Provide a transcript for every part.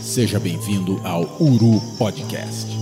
Seja bem-vindo ao Uru Podcast.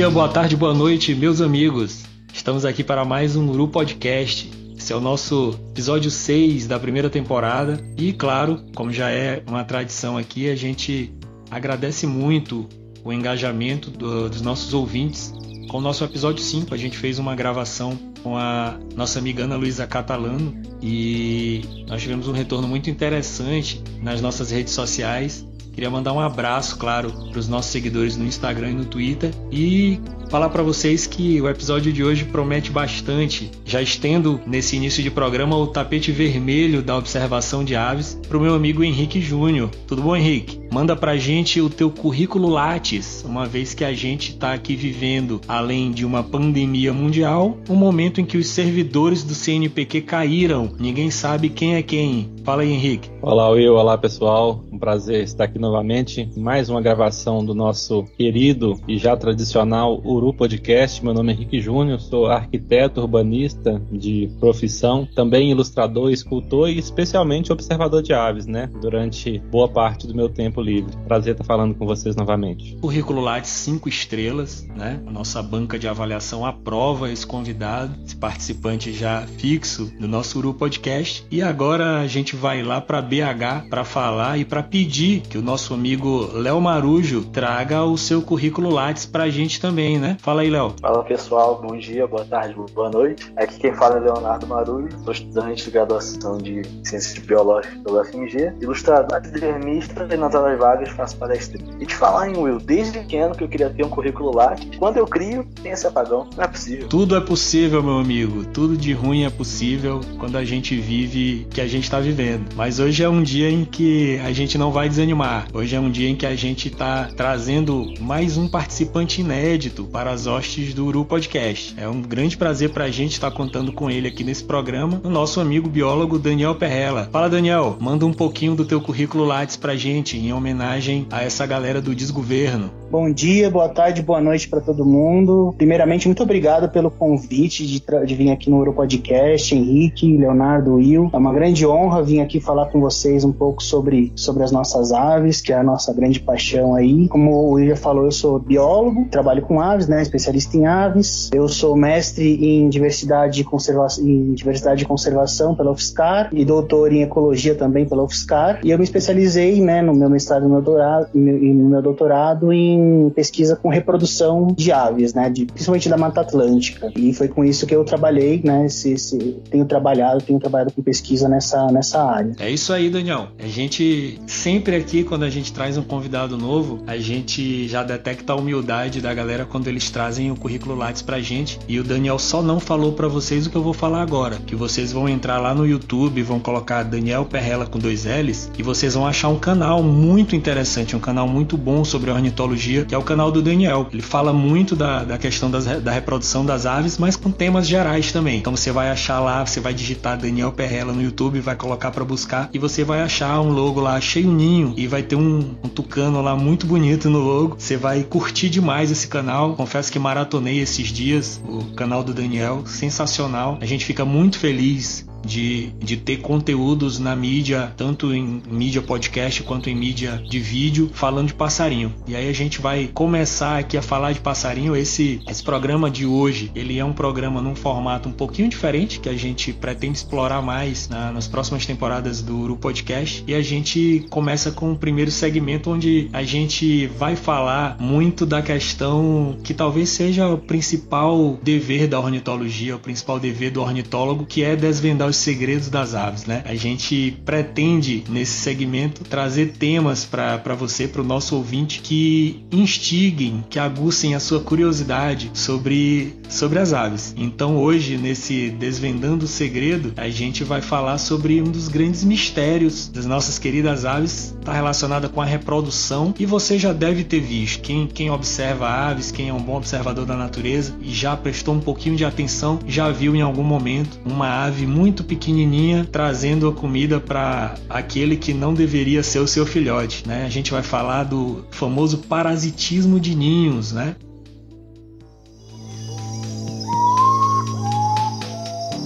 Dia, boa tarde, boa noite, meus amigos. Estamos aqui para mais um Uru Podcast. Esse é o nosso episódio 6 da primeira temporada. E, claro, como já é uma tradição aqui, a gente agradece muito o engajamento do, dos nossos ouvintes. Com o nosso episódio 5, a gente fez uma gravação com a nossa amiga Ana Luísa Catalano e nós tivemos um retorno muito interessante nas nossas redes sociais Queria mandar um abraço, claro, para os nossos seguidores no Instagram e no Twitter e falar para vocês que o episódio de hoje promete bastante. Já estendo nesse início de programa o tapete vermelho da observação de aves para o meu amigo Henrique Júnior. Tudo bom, Henrique? Manda pra gente o teu currículo Lattes, uma vez que a gente está aqui vivendo, além de uma pandemia mundial, um momento em que os servidores do CNPq caíram. Ninguém sabe quem é quem. Fala aí, Henrique. Olá, Will. Olá, pessoal. Um prazer estar aqui novamente. Mais uma gravação do nosso querido e já tradicional Uru Podcast. Meu nome é Henrique Júnior, sou arquiteto urbanista de profissão, também ilustrador, escultor e especialmente observador de aves, né? Durante boa parte do meu tempo livre. Prazer estar falando com vocês novamente. Currículo de cinco estrelas, né? A nossa banca de avaliação aprova esse convidado, esse participante já fixo do nosso Uru Podcast. E agora a gente vai lá para BH para falar e para pedir que o nosso amigo Léo Marujo traga o seu currículo Lattes para a gente também, né? Fala aí, Léo. Fala pessoal, bom dia, boa tarde, boa noite. Aqui quem fala é Leonardo Marujo, sou estudante de graduação de Ciências Biológicas pela UFMG, ilustrador, desenhista e horas vagas faço palestra. E te falar, hein, Will, desde pequeno que eu queria ter um currículo Lattes, quando eu crio, tem esse apagão. Não é possível. Tudo é possível, meu amigo. Tudo de ruim é possível quando a gente vive que a gente está vivendo. Mas hoje é um dia em que a gente não vai desanimar. Hoje é um dia em que a gente está trazendo mais um participante inédito para as hostes do Uru Podcast. É um grande prazer para a gente estar contando com ele aqui nesse programa, o nosso amigo biólogo Daniel Perrella. Fala, Daniel, manda um pouquinho do teu currículo Lattes para a gente, em homenagem a essa galera do desgoverno. Bom dia, boa tarde, boa noite para todo mundo. Primeiramente, muito obrigado pelo convite de, de vir aqui no Uru Podcast, Henrique, Leonardo, Will. É uma grande honra vir aqui falar com vocês um pouco sobre, sobre as nossas aves, que é a nossa grande paixão aí. Como o Will já falou, eu sou biólogo, trabalho com aves, né, especialista em aves. Eu sou mestre em diversidade e conservação, em diversidade e conservação pela UFSCar e doutor em ecologia também pela UFSCar. E eu me especializei, né, no meu mestrado e no meu doutorado, meu doutorado em pesquisa com reprodução de aves, né, de, principalmente da Mata Atlântica. E foi com isso que eu trabalhei, né, se, se, tenho trabalhado, tenho trabalhado com pesquisa nessa, nessa área. É isso aí, Daniel. A gente sempre aqui, quando a gente traz um convidado novo, a gente já detecta a humildade da galera quando eles trazem o currículo Lattes pra gente. E o Daniel só não falou para vocês o que eu vou falar agora, que vocês vão entrar lá no YouTube, vão colocar Daniel Perrella com dois L's e vocês vão achar um canal muito interessante, um canal muito bom sobre ornitologia, que é o canal do Daniel. Ele fala muito da, da questão das, da reprodução das aves, mas com temas gerais também. Então você vai achar lá, você vai digitar Daniel Perrella no YouTube, vai colocar para buscar e você vai achar um logo lá cheio ninho e vai ter um, um tucano lá muito bonito no logo. Você vai curtir demais esse canal. Confesso que maratonei esses dias o canal do Daniel, sensacional. A gente fica muito feliz de, de ter conteúdos na mídia, tanto em mídia podcast quanto em mídia de vídeo, falando de passarinho. E aí a gente vai começar aqui a falar de passarinho. Esse, esse programa de hoje, ele é um programa num formato um pouquinho diferente, que a gente pretende explorar mais na, nas próximas temporadas do Uru Podcast. E a gente começa com o primeiro segmento, onde a gente vai falar muito da questão que talvez seja o principal dever da ornitologia, o principal dever do ornitólogo, que é desvendar os segredos das aves, né? A gente pretende nesse segmento trazer temas para você, para o nosso ouvinte que instiguem, que aguçem a sua curiosidade sobre sobre as aves. Então hoje nesse desvendando o segredo, a gente vai falar sobre um dos grandes mistérios das nossas queridas aves, está relacionada com a reprodução e você já deve ter visto. Quem quem observa aves, quem é um bom observador da natureza e já prestou um pouquinho de atenção, já viu em algum momento uma ave muito pequenininha trazendo a comida para aquele que não deveria ser o seu filhote, né? A gente vai falar do famoso parasitismo de ninhos, né?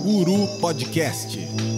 Uru Podcast.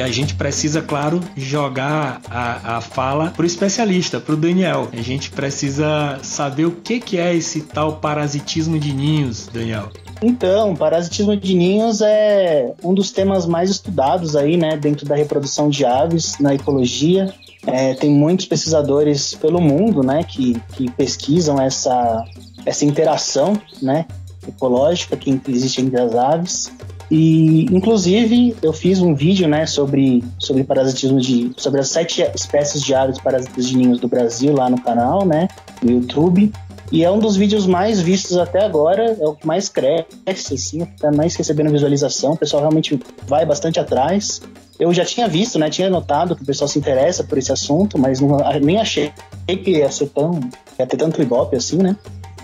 E a gente precisa, claro, jogar a, a fala pro especialista, pro Daniel. A gente precisa saber o que, que é esse tal parasitismo de ninhos, Daniel. Então, parasitismo de ninhos é um dos temas mais estudados aí, né, dentro da reprodução de aves na ecologia. É, tem muitos pesquisadores pelo mundo, né, que, que pesquisam essa, essa interação, né, ecológica que existe entre as aves. E, inclusive, eu fiz um vídeo, né, sobre, sobre parasitismo de... sobre as sete espécies de aves parasitas de ninhos do Brasil lá no canal, né, no YouTube. E é um dos vídeos mais vistos até agora, é o que mais cresce, assim, tá mais recebendo visualização. O pessoal realmente vai bastante atrás. Eu já tinha visto, né, tinha notado que o pessoal se interessa por esse assunto, mas não, nem achei que ia ser tão... ia ter tanto ibope assim, né.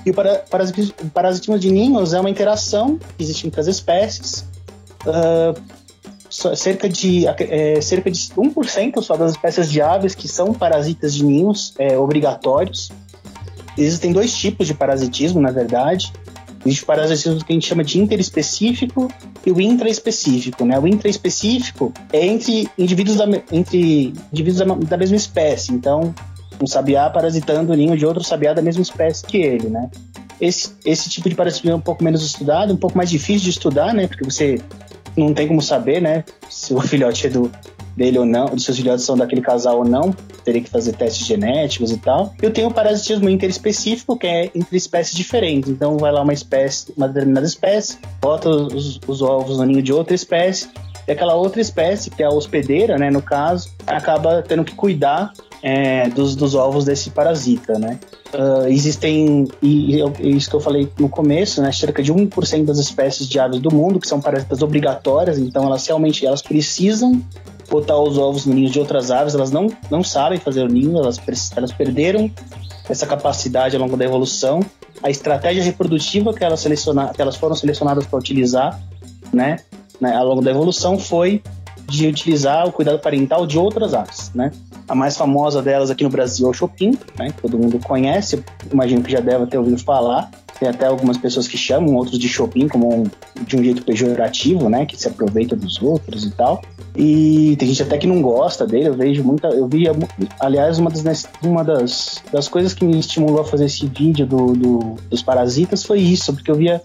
E o parasitismo de ninhos é uma interação que existe entre as espécies, uh, cerca de é, cerca de 1% só das espécies de aves que são parasitas de ninhos é, obrigatórios. Existem dois tipos de parasitismo, na verdade. Existe o parasitismo que a gente chama de interespecífico e o intraespecífico. Né? O intraespecífico é entre indivíduos, da, entre indivíduos da, da mesma espécie. Então, um sabiá parasitando o ninho de outro sabiá da mesma espécie que ele, né? Esse, esse tipo de parasitismo é um pouco menos estudado, um pouco mais difícil de estudar, né? Porque você não tem como saber, né, se o filhote é do, dele ou não, se os filhotes são daquele casal ou não, teria que fazer testes genéticos e tal. Eu tenho o parasitismo interespecífico, que é entre espécies diferentes. Então vai lá uma espécie, uma determinada espécie, bota os, os ovos no ninho de outra espécie, e aquela outra espécie, que é a hospedeira, né, no caso, acaba tendo que cuidar é, dos, dos ovos desse parasita, né? Uh, existem, e, e, isso que eu falei no começo, né, cerca de 1% das espécies de aves do mundo que são parasitas obrigatórias, então elas realmente elas precisam botar os ovos no ninho de outras aves, elas não, não sabem fazer o ninho, elas, elas perderam essa capacidade ao longo da evolução. A estratégia reprodutiva que elas, seleciona, que elas foram selecionadas para utilizar né, né, ao longo da evolução foi de utilizar o cuidado parental de outras aves, né? A mais famosa delas aqui no Brasil é o Chopin, né? Todo mundo conhece, imagino que já deve ter ouvido falar. Tem até algumas pessoas que chamam outros de Chopin como um, de um jeito pejorativo, né? Que se aproveita dos outros e tal. E tem gente até que não gosta dele. Eu vejo muita. Eu vi, aliás, uma das, uma das, das coisas que me estimulou a fazer esse vídeo do, do, dos parasitas foi isso, porque eu via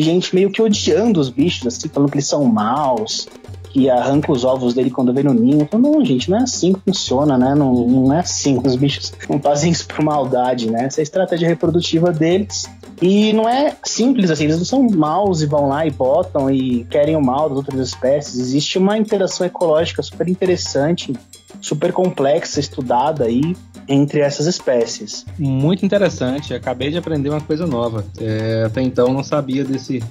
gente meio que odiando os bichos, assim, falando que eles são maus, que arranca os ovos dele quando vem no ninho. Eu não, gente, não é assim que funciona, né? Não, não é assim. Os bichos não fazem isso por maldade, né? Essa é a estratégia reprodutiva deles. E não é simples assim, eles não são maus e vão lá e botam e querem o mal das outras espécies. Existe uma interação ecológica super interessante, super complexa, estudada aí entre essas espécies. Muito interessante, acabei de aprender uma coisa nova. É, até então não sabia desse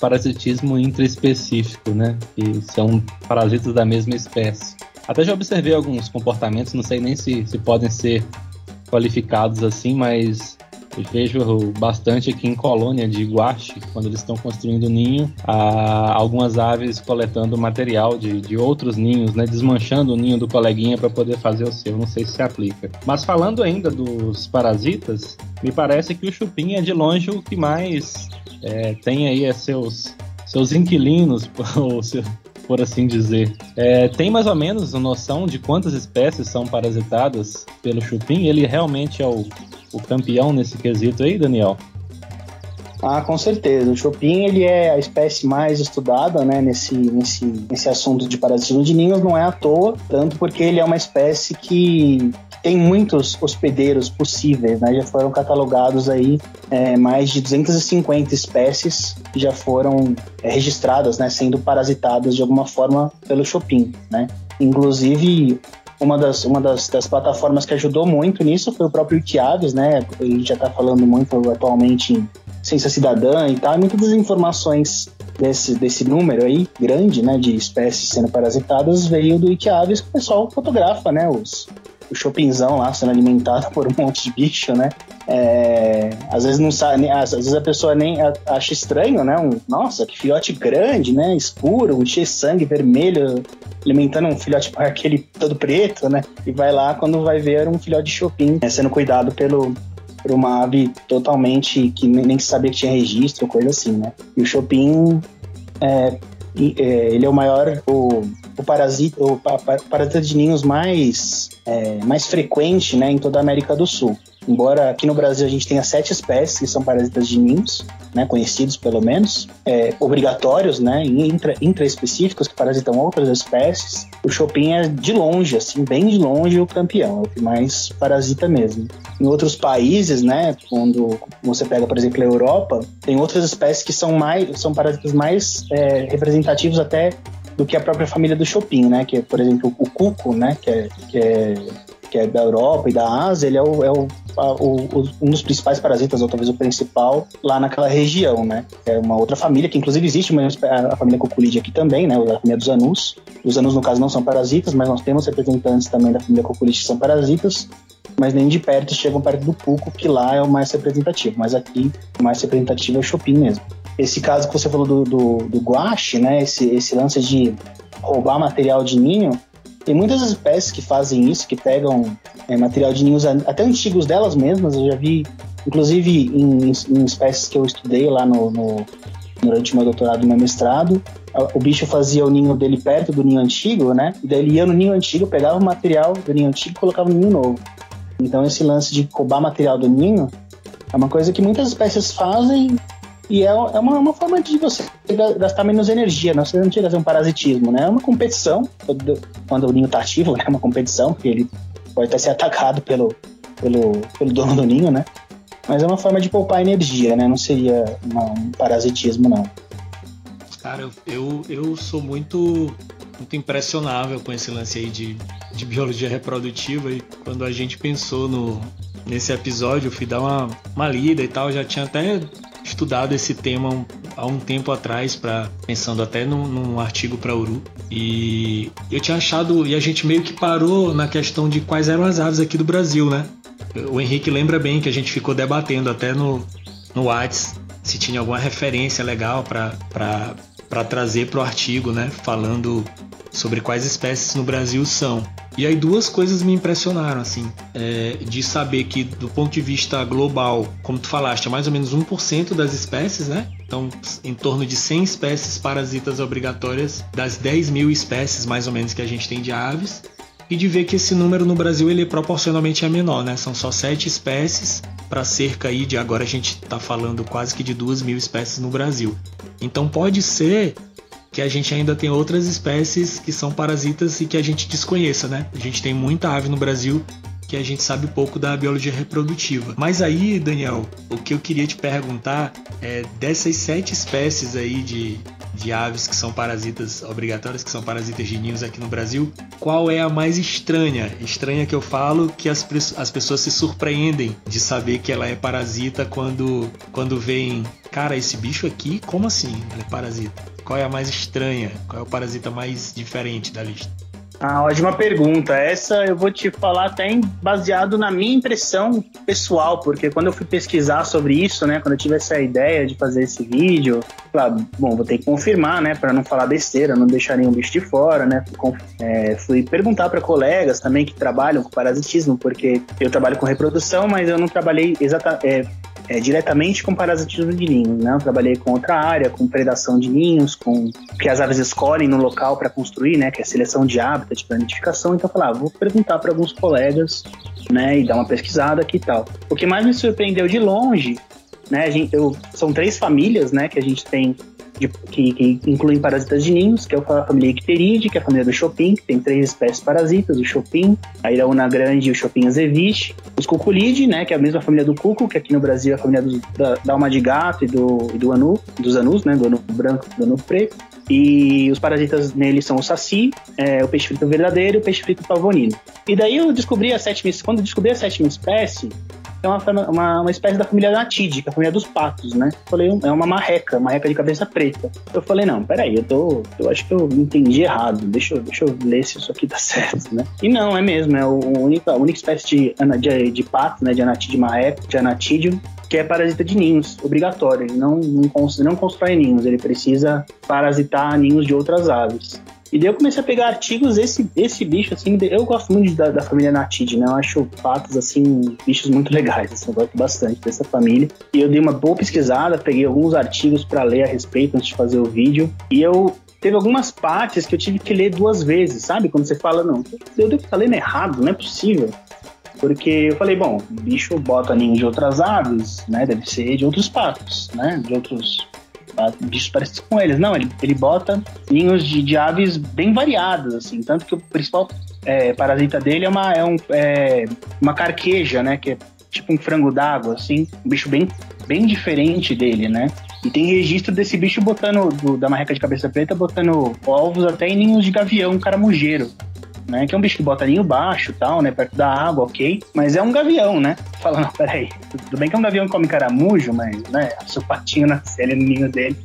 parasitismo intraespecífico, né? Que são parasitas da mesma espécie. Até já observei alguns comportamentos, não sei nem se, se podem ser qualificados assim, mas vejo bastante aqui em colônia de guache, quando eles estão construindo ninho, algumas aves coletando material de, de outros ninhos, né, desmanchando o ninho do coleguinha para poder fazer o seu. Não sei se se aplica. Mas falando ainda dos parasitas, me parece que o chupim é de longe o que mais é, tem aí seus, seus inquilinos, ou seu, por assim dizer. É, tem mais ou menos noção de quantas espécies são parasitadas pelo chupim? Ele realmente é o, o campeão nesse quesito aí, Daniel? Ah, com certeza. O Chopin ele é a espécie mais estudada, né, nesse, nesse, nesse assunto de parasitismo de ninhos, não é à toa, tanto porque ele é uma espécie que tem muitos hospedeiros possíveis, né? Já foram catalogados aí é, mais de 250 espécies que já foram é, registradas, né? Sendo parasitadas de alguma forma pelo Chopin, né? Inclusive, uma das, uma das, das, plataformas que ajudou muito nisso foi o próprio Wikiaves, né? Gente já está falando muito atualmente em ciência cidadã e tal, e muitas das informações desse, desse número aí, grande, né, de espécies sendo parasitadas, veio do Wikiaves, que o pessoal fotografa, né, os, o chopinzão lá sendo alimentado por um monte de bicho, né? É, às vezes não sabe, às vezes a pessoa nem acha estranho, né? Um, nossa, que filhote grande, né? Escuro, cheio de sangue vermelho, alimentando um filhote aquele todo preto, né? E vai lá quando vai ver um filhote de chopin né? sendo cuidado pelo por uma ave totalmente que nem sabia que tinha registro, coisa assim, né? E o chopin é, é, ele é o maior, o, o parasita, o parasita de ninhos mais, é, mais frequente né, em toda a América do Sul. Embora aqui no Brasil a gente tenha sete espécies que são parasitas de ninhos, né, conhecidos pelo menos, é, obrigatórios, né, intra, intraespecíficos que parasitam outras espécies, o Chopin é de longe, assim, bem de longe o campeão, é o que mais parasita mesmo. Em outros países, né, quando você pega, por exemplo, a Europa, tem outras espécies que são mais, são parasitas mais é, representativos até do que a própria família do Chopin, né, que é, por exemplo, o cuco, né, que é, que é que é da Europa e da Ásia, ele é, o, é o, a, o, um dos principais parasitas, ou talvez o principal, lá naquela região, né? É uma outra família, que inclusive existe uma, a família Coculide aqui também, né? A família dos anus. Os anus, no caso, não são parasitas, mas nós temos representantes também da família Coculide que são parasitas, mas nem de perto chegam perto do cuco, que lá é o mais representativo. Mas aqui, o mais representativo é o Chopin mesmo. Esse caso que você falou do, do, do guache, né? Esse, esse lance de roubar material de ninho, tem muitas espécies que fazem isso, que pegam é, material de ninhos até antigos delas mesmas. Eu já vi, inclusive, em, em espécies que eu estudei lá no, no, durante meu doutorado e meu mestrado. O bicho fazia o ninho dele perto do ninho antigo, né? E daí ele ia no ninho antigo, pegava o material do ninho antigo e colocava no ninho novo. Então esse lance de roubar material do ninho é uma coisa que muitas espécies fazem e é, é uma, uma, forma de você gastar menos energia, não, você não chega a fazer um parasitismo, né? É uma competição, quando o ninho está ativo, né? é uma competição, porque ele pode até ser atacado pelo, pelo, pelo dono do ninho, né? Mas é uma forma de poupar energia, né? Não seria uma, um parasitismo, não. Cara, eu, eu sou muito, muito impressionável com esse lance aí de, de biologia reprodutiva e quando a gente pensou no, nesse episódio, eu fui dar uma, uma lida e tal, já tinha até estudado esse tema há um tempo atrás, para pensando até num, num artigo para Uru. E eu tinha achado, e a gente meio que parou na questão de quais eram as aves aqui do Brasil, né? O Henrique lembra bem que a gente ficou debatendo até no, no Whats se tinha alguma referência legal para trazer para o artigo, né? Falando sobre quais espécies no Brasil são. E aí duas coisas me impressionaram, assim, é, de saber que do ponto de vista global, como tu falaste, é mais ou menos 1% das espécies, né? Então, em torno de 100 espécies parasitas obrigatórias das 10 mil espécies, mais ou menos, que a gente tem de aves. E de ver que esse número no Brasil ele proporcionalmente é menor, né? São só 7 espécies para cerca aí de agora a gente está falando quase que de 2 mil espécies no Brasil. Então pode ser que a gente ainda tem outras espécies que são parasitas e que a gente desconheça, né? A gente tem muita ave no Brasil que a gente sabe pouco da biologia reprodutiva. Mas aí, Daniel, o que eu queria te perguntar é dessas sete espécies aí de, de aves que são parasitas obrigatórias, que são parasitas de ninhos aqui no Brasil, qual é a mais estranha? Estranha que eu falo que as, as pessoas se surpreendem de saber que ela é parasita quando, quando veem, cara, esse bicho aqui, como assim? Ele é parasita? Qual é a mais estranha? Qual é o parasita mais diferente da lista? Ah, ótima pergunta. Essa eu vou te falar até baseado na minha impressão pessoal, porque quando eu fui pesquisar sobre isso, né, quando eu tive essa ideia de fazer esse vídeo, claro, bom, vou ter que confirmar, né, para não falar besteira, não deixar nenhum bicho de fora, né. Fui, é, fui perguntar para colegas também que trabalham com parasitismo, porque eu trabalho com reprodução, mas eu não trabalhei exatamente é, é, diretamente com parasitismo de ninhos, né? Eu trabalhei com outra área, com predação de ninhos, com que as aves escolhem no local para construir, né? Que é seleção de hábitat, para identificação. Então, eu falei, ah, vou perguntar para alguns colegas, né? E dar uma pesquisada aqui e tal. O que mais me surpreendeu de longe né? Gente, eu, são três famílias, né, que a gente tem que, que, incluem parasitas de ninhos, que é a família Icteridae, que é a família do Chopin, que tem três espécies parasitas, o Chopin, a Iraúna grande e o Chopin azeviche, os Cuculidae, né, que é a mesma família do cuco, que aqui no Brasil é a família do, da, da alma de gato e do, e do anu, dos anus, né, do anu branco e do anu preto, e os parasitas nele são o saci, é, o peixe frito verdadeiro e o peixe frito pavonino. E daí eu descobri a sétima, quando eu descobri a sétima espécie, é uma, uma, uma espécie da família Natide, que é a família dos patos, né? Falei, é uma marreca, marreca de cabeça preta. Eu falei, não, peraí, eu tô. Eu acho que eu entendi errado. Deixa eu, deixa eu ler se isso aqui tá certo, né? E não, é mesmo, é a única, a única espécie de, de, de pato, né? De Anatide marreca, de Anatídeo, que é parasita de ninhos, obrigatório. Ele não, não, não constrói ninhos, ele precisa parasitar ninhos de outras aves. E daí eu comecei a pegar artigos, esse, esse bicho, assim, eu gosto muito da, da família Natid, né? Eu acho patos, assim, bichos muito legais, assim, eu gosto bastante dessa família. E eu dei uma boa pesquisada, peguei alguns artigos para ler a respeito antes de fazer o vídeo. E eu teve algumas partes que eu tive que ler duas vezes, sabe? Quando você fala, não, eu devo estar lendo errado, não é possível. Porque eu falei, bom, bicho bota ninho de outras aves, né? Deve ser de outros patos, né? De outros bichos parecidos com eles. Não, ele, ele bota ninhos de, de aves bem variadas, assim. Tanto que o principal é, parasita dele é uma, é um, é uma carqueja, né? Que é tipo um frango d'água, assim. Um bicho bem, bem diferente dele, né? E tem registro desse bicho botando, do, da marreca de cabeça preta, botando ovos até em ninhos de gavião caramujeiro né? Que é um bicho que bota ninho baixo tal, né? Perto da água, ok. Mas é um gavião, né? Fala, não, peraí. Tudo bem que é um gavião que come caramujo, mas, né? Se o patinho nascer ali no ninho dele,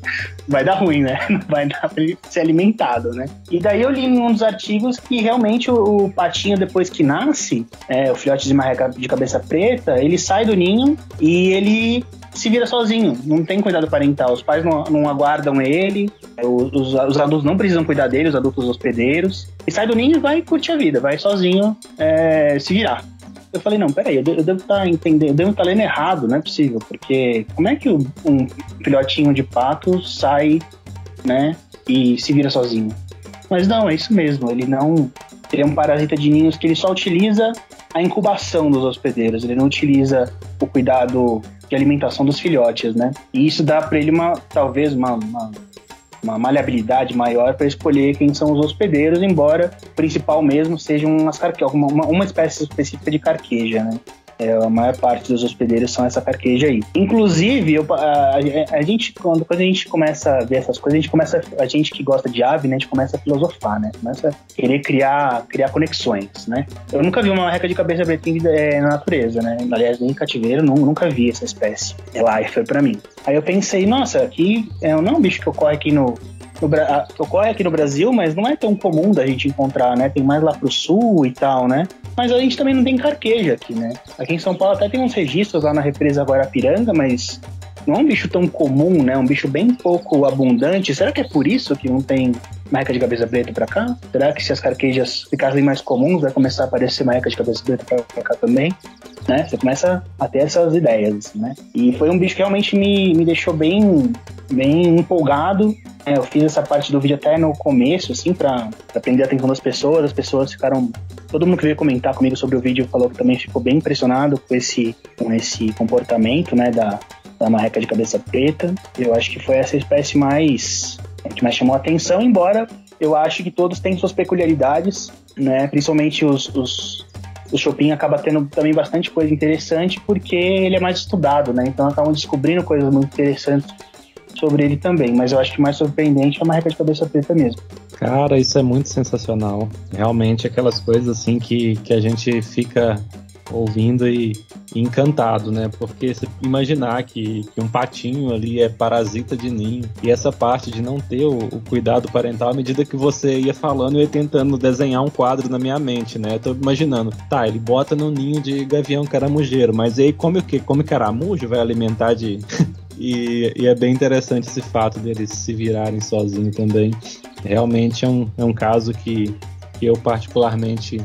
vai dar ruim, né? Não vai dar pra ele ser alimentado, né? E daí eu li em um dos artigos que realmente o, o patinho, depois que nasce, é, o filhote de marreca de cabeça preta, ele sai do ninho e ele se vira sozinho, não tem cuidado parental. Os pais não, não aguardam ele, os, os, adultos não precisam cuidar dele, os adultos hospedeiros. E sai do ninho e vai curtir a vida, vai sozinho é, se virar. Eu falei, não, peraí, eu, eu devo estar tá entendendo, eu devo estar tá lendo errado, não é possível, porque como é que um filhotinho de pato sai, né, e se vira sozinho? Mas não, é isso mesmo, ele não. Ele é um parasita de ninhos que ele só utiliza a incubação dos hospedeiros, ele não utiliza o cuidado de alimentação dos filhotes, né? E isso dá para ele uma, talvez, uma, uma, uma maleabilidade maior para escolher quem são os hospedeiros, embora o principal mesmo seja umas carque... uma, uma espécie específica de carqueja, né? É, a maior parte dos hospedeiros são essa carqueja aí. Inclusive, eu, a, a, gente, quando, quando a gente começa a ver essas coisas, a gente começa, a gente que gosta de ave, né, a gente começa a filosofar, né? Começa a querer criar, criar conexões, né? Eu nunca vi uma reca de cabeça preta é, na natureza, né? Aliás, nem em cativeiro, não, nunca vi essa espécie. É lifer para mim. Aí eu pensei, nossa, aqui é, não é um bicho que ocorre aqui no, ocorre aqui no Brasil, mas não é tão comum da gente encontrar, né? Tem mais lá pro sul e tal, né? Mas a gente também não tem carqueja aqui, né? Aqui em São Paulo até tem uns registros lá na represa Guarapiranga, mas não é um bicho tão comum, né? Um bicho bem pouco abundante. Será que é por isso que não tem marca de cabeça preta para cá? Será que se as carquejas ficassem mais comuns, vai começar a aparecer marca de cabeça preta para cá também? Né? Você começa a ter essas ideias, né? E foi um bicho que realmente me, me deixou bem, bem empolgado é, eu fiz essa parte do vídeo até no começo, assim, pra, pra prender a atenção das pessoas. As pessoas ficaram. Todo mundo que veio comentar comigo sobre o vídeo falou que também ficou bem impressionado com esse, com esse comportamento, né, da, da marreca de cabeça preta. Eu acho que foi essa espécie mais. que mais chamou a atenção, embora eu acho que todos têm suas peculiaridades, né, principalmente os, os o Chopin acaba tendo também bastante coisa interessante porque ele é mais estudado, né? Então acabam descobrindo coisas muito interessantes sobre ele também, mas eu acho que mais surpreendente é uma marreca de cabeça preta mesmo. Cara, isso é muito sensacional. Realmente aquelas coisas assim que, que a gente fica ouvindo e, e encantado, né? Porque se imaginar que, que, um patinho ali é parasita de ninho e essa parte de não ter o, o, cuidado parental, à medida que você ia falando, eu ia tentando desenhar um quadro na minha mente, né? Eu tô imaginando, tá, ele bota no ninho de gavião caramujeiro, mas aí come o quê? Come caramujo? Vai alimentar de e, e, é bem interessante esse fato deles se virarem sozinhos também. Realmente é um, é um caso que, que eu particularmente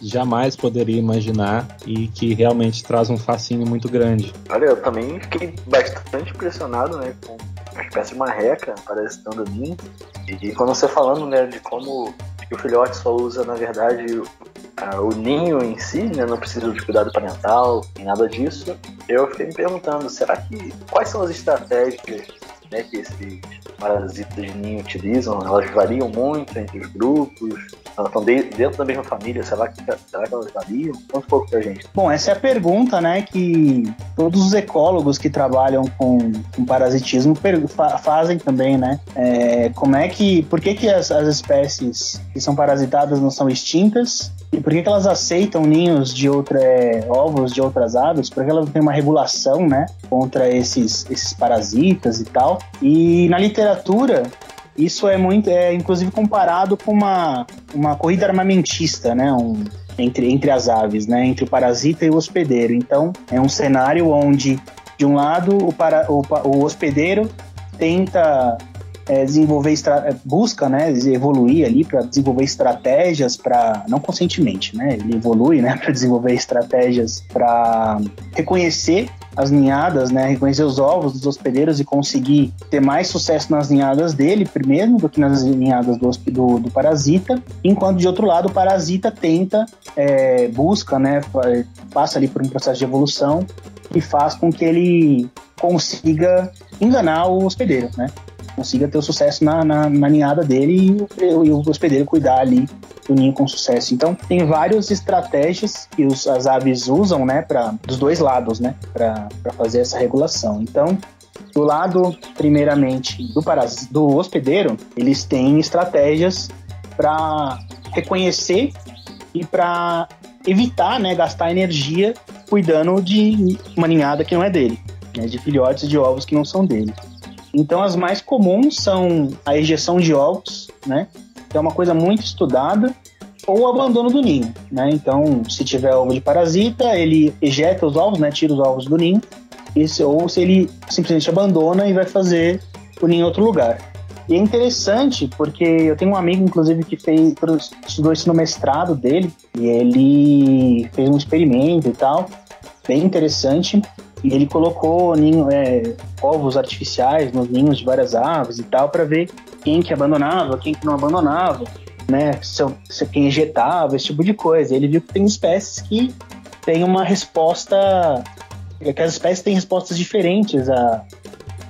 jamais poderia imaginar e que realmente traz um fascínio muito grande. Olha, eu também fiquei bastante impressionado, né, com a espécie de marreca, parece tão mim. E quando você falando, né, de como o filhote só usa, na verdade, o ninho em si, né? Não precisa de cuidado parental, nem nada disso. Eu fiquei me perguntando, será que quais são as estratégias né, que esses parasitas de ninho utilizam? Elas variam muito entre os grupos? Elas estão dentro da mesma família? Será que, será que elas variam? Um pouco pra gente. Bom, essa é a pergunta, né, que todos os ecólogos que trabalham com, com parasitismo fazem também, né? É, como é que, por que que as, as espécies que são parasitadas não são extintas e por que, que elas aceitam ninhos de outra, é, ovos de outras aves? Porque elas têm uma regulação, né, contra esses, esses parasitas e tal. E na literatura, isso é muito, é inclusive comparado com uma, uma corrida armamentista, né, um, entre, entre as aves, né, entre o parasita e o hospedeiro. Então, é um cenário onde, de um lado, o, para, o, o hospedeiro tenta é, desenvolver é, busca né evoluir ali para desenvolver estratégias para não conscientemente né ele evolui né para desenvolver estratégias para reconhecer as ninhadas, né, reconhecer os ovos dos hospedeiros e conseguir ter mais sucesso nas ninhadas dele primeiro do que nas ninhadas do, do, do parasita, enquanto de outro lado o parasita tenta, é, busca, né, passa ali por um processo de evolução que faz com que ele consiga enganar o hospedeiro, né? Consiga ter o sucesso na, na, na ninhada dele e o, e o, hospedeiro cuidar ali do ninho com sucesso. Então, tem várias estratégias que os, as aves usam, né, para dos dois lados, né, para fazer essa regulação. Então, do lado, primeiramente, do, do hospedeiro, eles têm estratégias para reconhecer e para evitar, né, gastar energia cuidando de uma ninhada que não é dele, né, de filhotes de ovos que não são dele. Então, as mais comuns são a ejeção de ovos, né? Que é uma coisa muito estudada, ou o abandono do ninho, né? Então, se tiver ovo de parasita, ele ejeta os ovos, né? Tira os ovos do ninho, esse, ou se ele simplesmente abandona e vai fazer o ninho em outro lugar. E é interessante porque eu tenho um amigo, inclusive, que fez, estudou isso no mestrado dele, e ele fez um experimento e tal, bem interessante, e ele colocou ninho, é, ovos artificiais nos ninhos de várias aves e tal, para ver quem que abandonava, quem que não abandonava, né? Se, se quem injetava, esse tipo de coisa. Ele viu que tem espécies que têm uma resposta. que as espécies têm respostas diferentes a,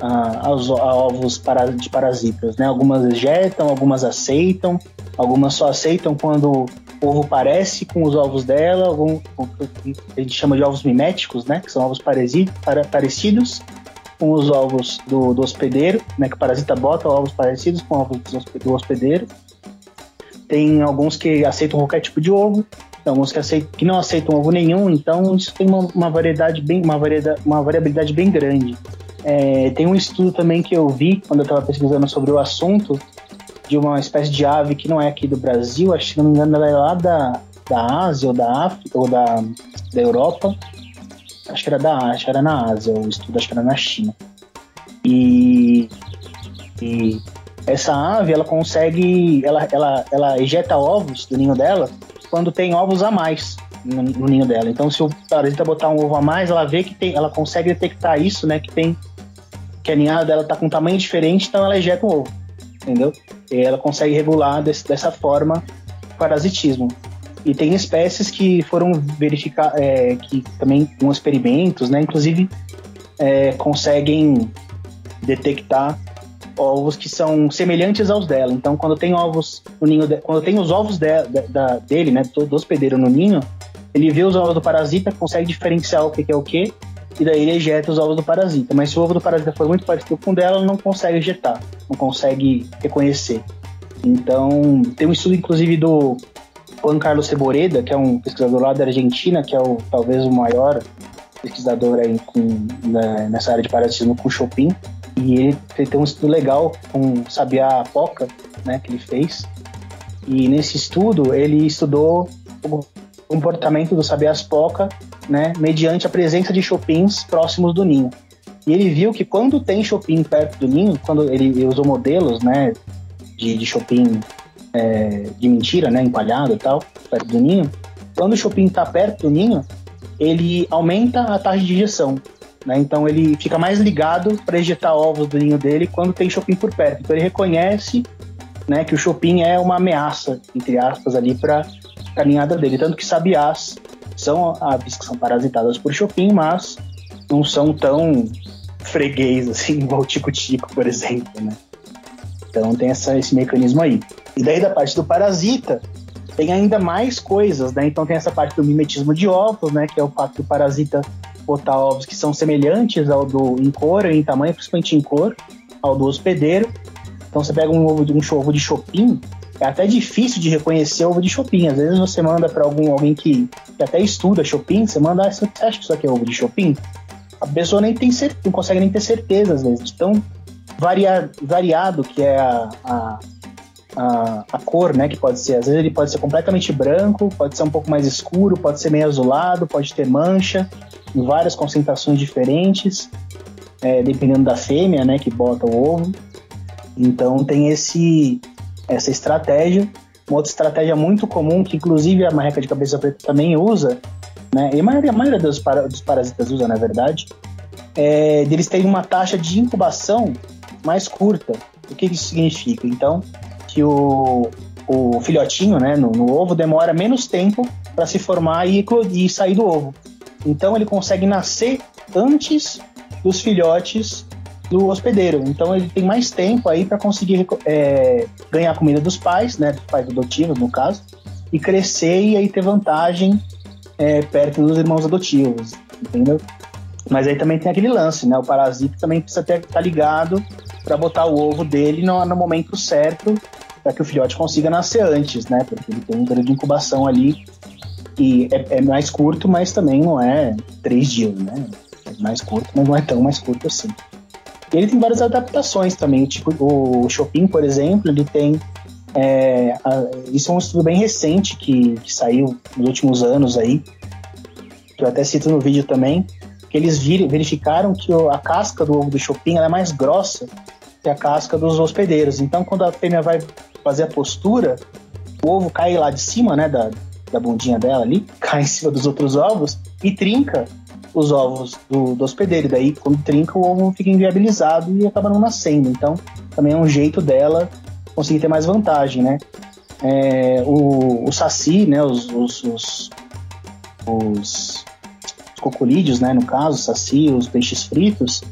a, aos, a ovos para, de parasitas, né? Algumas ejetam, algumas aceitam, algumas só aceitam quando o ovo parece com os ovos dela, algum, a gente chama de ovos miméticos, né? Que são ovos parecidos com os ovos do, do hospedeiro, né? Que o parasita bota ovos parecidos com ovos do hospedeiro. Tem alguns que aceitam qualquer tipo de ovo, tem alguns que, aceitam, que não aceitam ovo nenhum, então isso tem uma, uma variedade bem, uma, variedade, uma variabilidade bem grande. É, tem um estudo também que eu vi quando eu estava pesquisando sobre o assunto, de uma espécie de ave que não é aqui do Brasil, acho que se não me engano ela é lá da, da Ásia ou da África ou da, da Europa. Acho que era da acho que era na Ásia, o estudo acho que era na China. E, e essa ave ela consegue, ela, ela, ela ejeta ovos do ninho dela quando tem ovos a mais no, no ninho dela. Então se o parasita botar um ovo a mais, ela vê que tem, ela consegue detectar isso, né, que tem que a ninhada dela tá com um tamanho diferente, então ela ejeta um ovo, entendeu? Ela consegue regular desse, dessa forma o parasitismo. E tem espécies que foram verificar, é, que também com experimentos, né, inclusive é, conseguem detectar ovos que são semelhantes aos dela. Então, quando tem ovos no ninho, de, quando tem os ovos de, de, da, dele, né, do hospedeiro no ninho, ele vê os ovos do parasita, consegue diferenciar o que, que é o que, e daí ele ejeta os ovos do parasita. Mas se o ovo do parasita for muito parecido com o dela, ela não consegue ejetar, não consegue reconhecer. Então, tem um estudo, inclusive, do Juan Carlos Seboreda, que é um pesquisador lá da Argentina, que é o, talvez o maior pesquisador aí com, né, nessa área de parasitismo com Chopin. E ele, ele tem um estudo legal com Sabiá Poca, né, que ele fez. E nesse estudo, ele estudou o comportamento do Sabiás Poca né, mediante a presença de chopins próximos do ninho. E ele viu que quando tem chopin perto do ninho, quando ele, usou modelos, né, de, de chopin é, de mentira, né, empalhado e tal, perto do ninho, quando o chopin está perto do ninho, ele aumenta a taxa de injeção. Né? Então ele fica mais ligado para ejetar ovos do ninho dele quando tem chopin por perto. Então ele reconhece né, que o Chopin é uma ameaça, entre aspas, ali para a caminhada dele. Tanto que sabiás são aves que são parasitadas por Chopin, mas não são tão freguês assim, igual o Tico-Tico, por exemplo, né? Então tem essa, esse mecanismo aí. E daí da parte do parasita, tem ainda mais coisas, né? Então tem essa parte do mimetismo de ovos, né? Que é o fato do parasita botar ovos que são semelhantes ao do em cor, em tamanho, principalmente em cor, ao do hospedeiro. Então você pega um ovo de um ovo de chopin, é até difícil de reconhecer ovo de chopin. Às vezes você manda para algum alguém que, que, até estuda chopin, você manda, ah, você acha que isso aqui é ovo de chopin? A pessoa nem tem certeza, não consegue nem ter certeza às vezes. Então varia, variado que é a, a a, a, cor, né? Que pode ser, às vezes ele pode ser completamente branco, pode ser um pouco mais escuro, pode ser meio azulado, pode ter mancha, em várias concentrações diferentes, é, dependendo da fêmea, né? Que bota o ovo. Então tem esse essa estratégia. Uma outra estratégia muito comum, que inclusive a marreca de cabeça preta também usa, né? E a maioria, a maioria dos, para, dos parasitas usa, na verdade, é deles terem uma taxa de incubação mais curta. O que isso significa? Então, que o, o filhotinho, né, no, no ovo, demora menos tempo para se formar e, e sair do ovo. Então ele consegue nascer antes dos filhotes do hospedeiro. Então ele tem mais tempo aí para conseguir é, ganhar comida dos pais, né, dos pais adotivos no caso, e crescer e aí ter vantagem é, perto dos irmãos adotivos, entendeu? Mas aí também tem aquele lance, né? O parasita também precisa estar tá ligado para botar o ovo dele no, no momento certo para que o filhote consiga nascer antes, né? Porque ele tem um período de incubação ali e é, é, mais curto, mas também não é três dias, né? É mais curto, mas não é tão mais curto assim. Ele tem várias adaptações também, tipo o Chopin, por exemplo, ele tem é, a, isso é um estudo bem recente que, que saiu nos últimos anos aí, que eu até cito no vídeo também, que eles vir, verificaram que a casca do ovo do Chopin é mais grossa que a casca dos hospedeiros. Então, quando a fêmea vai fazer a postura, o ovo cai lá de cima, né, da, da bundinha dela ali, cai em cima dos outros ovos e trinca os ovos do, do hospedeiro. Daí, quando trinca, o ovo fica inviabilizado e acaba não nascendo. Então, também é um jeito dela conseguir ter mais vantagem, né? É, o, o saci, né, os, os, os, os cocolídeos, né, no caso, saci, os peixes fritos,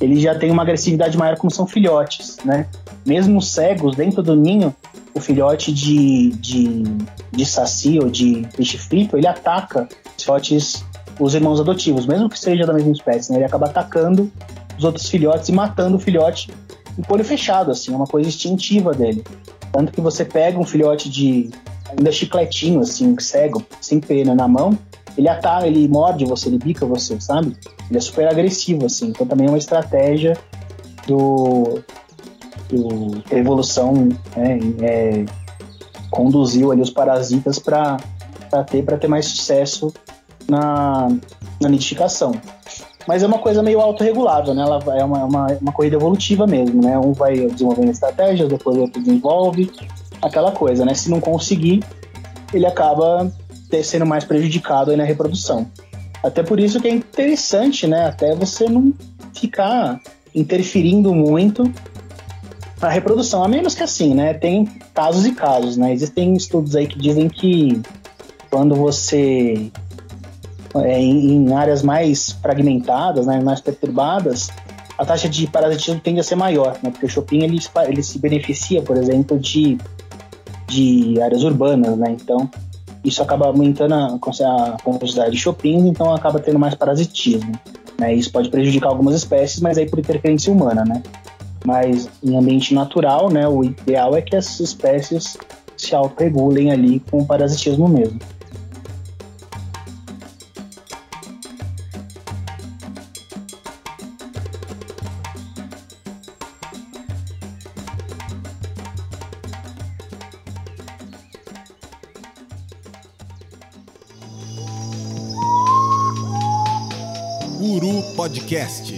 eles já têm uma agressividade maior como são filhotes, né? Mesmo cegos, dentro do ninho, o filhote de, de, de saci ou de peixe frito, ele ataca os filhotes, os irmãos adotivos, mesmo que seja da mesma espécie, né? Ele acaba atacando os outros filhotes e matando o filhote o olho fechado, assim, é uma coisa instintiva dele. Tanto que você pega um filhote de ainda chicletinho, assim, cego, sem pena na mão, ele ataca, ele morde você, ele bica você, sabe? Ele é super agressivo, assim. Então também é uma estratégia do, do a evolução né, é, conduziu ali os parasitas para ter para ter mais sucesso na, na nidificação. Mas é uma coisa meio autorregulável, né? Ela é uma, uma, uma corrida evolutiva mesmo, né? Um vai desenvolvendo estratégias, depois o outro desenvolve, aquela coisa, né? Se não conseguir, ele acaba sendo mais prejudicado na reprodução. Até por isso que é interessante, né? Até você não ficar interferindo muito na reprodução. A menos que assim, né? Tem casos e casos, né? Existem estudos aí que dizem que quando você é, em, em, áreas mais fragmentadas, né, mais perturbadas, a taxa de parasitismo tende a ser maior, né? Porque o shopping ele, ele se beneficia, por exemplo, de, de áreas urbanas, né? Então isso acaba aumentando a, a quantidade de shopping, então acaba tendo mais parasitismo. Né? Isso pode prejudicar algumas espécies, mas aí por interferência humana, né? Mas em ambiente natural, né, o ideal é que essas espécies se autorregulem ali com o parasitismo mesmo. Podcast.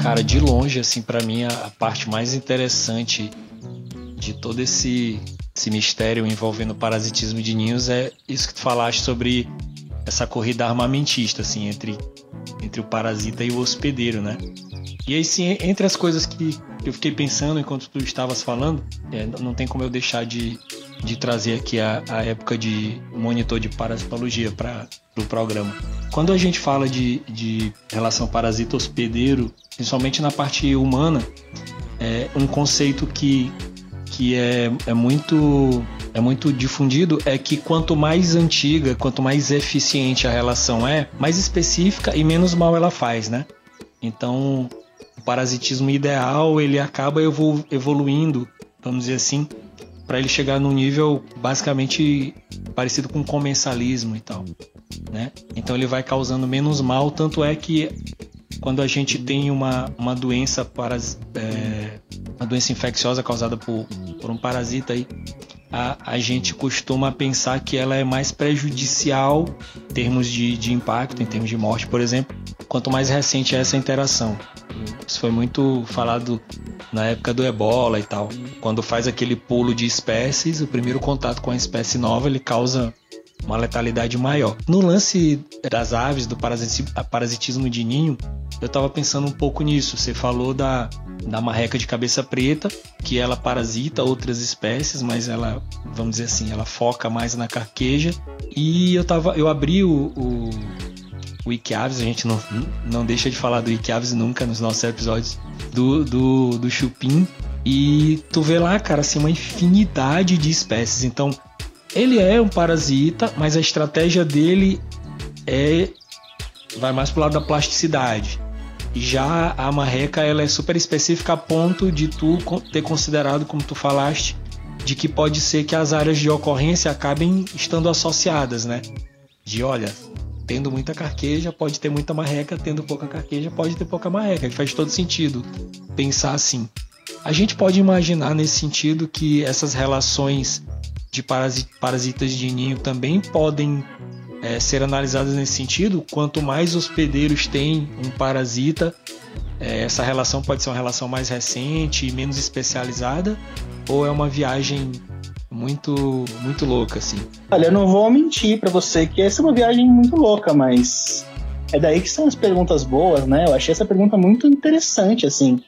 Cara, de longe, assim, para mim, a, parte mais interessante de todo esse, esse mistério envolvendo parasitismo de ninhos é isso que tu falaste sobre essa corrida armamentista, assim, entre, entre o parasita e o hospedeiro, né? E aí, sim, entre as coisas que eu fiquei pensando enquanto tu estavas falando, é, não tem como eu deixar de, de trazer aqui a, a época de monitor de parasitologia para o pro programa. Quando a gente fala de, de relação parasita-hospedeiro, principalmente na parte humana, é um conceito que, que é, é muito é muito difundido é que quanto mais antiga, quanto mais eficiente a relação é, mais específica e menos mal ela faz, né? Então, o parasitismo ideal ele acaba evolu evoluindo, vamos dizer assim, para ele chegar num nível basicamente parecido com comensalismo e tal, né? Então ele vai causando menos mal, tanto é que quando a gente tem uma, uma doença para é, uma doença infecciosa causada por, por um parasita aí, a, a gente costuma pensar que ela é mais prejudicial em termos de, de impacto, em termos de morte, por exemplo, quanto mais recente é essa interação. Isso foi muito falado na época do ebola e tal. Quando faz aquele pulo de espécies, o primeiro contato com a espécie nova ele causa uma letalidade maior. No lance das aves, do parasitismo de ninho, eu estava pensando um pouco nisso. Você falou da, da marreca de cabeça preta, que ela parasita outras espécies, mas ela, vamos dizer assim, ela foca mais na carqueja. E eu tava, eu abri o, o, o a gente não, não deixa de falar do Iquiaves nunca nos nossos episódios do, do, do Chupim. E tu vê lá, cara, assim, uma infinidade de espécies. Então, ele é um parasita, mas a estratégia dele é vai mais pro lado da plasticidade. Já a marreca ela é super específica a ponto de tu ter considerado, como tu falaste, de que pode ser que as áreas de ocorrência acabem estando associadas, né? De olha, tendo muita carqueja pode ter muita marreca, tendo pouca carqueja pode ter pouca marreca. Faz todo sentido pensar assim. A gente pode imaginar nesse sentido que essas relações de parasitas de ninho também podem é, ser analisadas nesse sentido. Quanto mais hospedeiros tem um parasita, é, essa relação pode ser uma relação mais recente e menos especializada, ou é uma viagem muito muito louca assim. Olha, eu não vou mentir para você que essa é uma viagem muito louca, mas é daí que são as perguntas boas, né? Eu achei essa pergunta muito interessante assim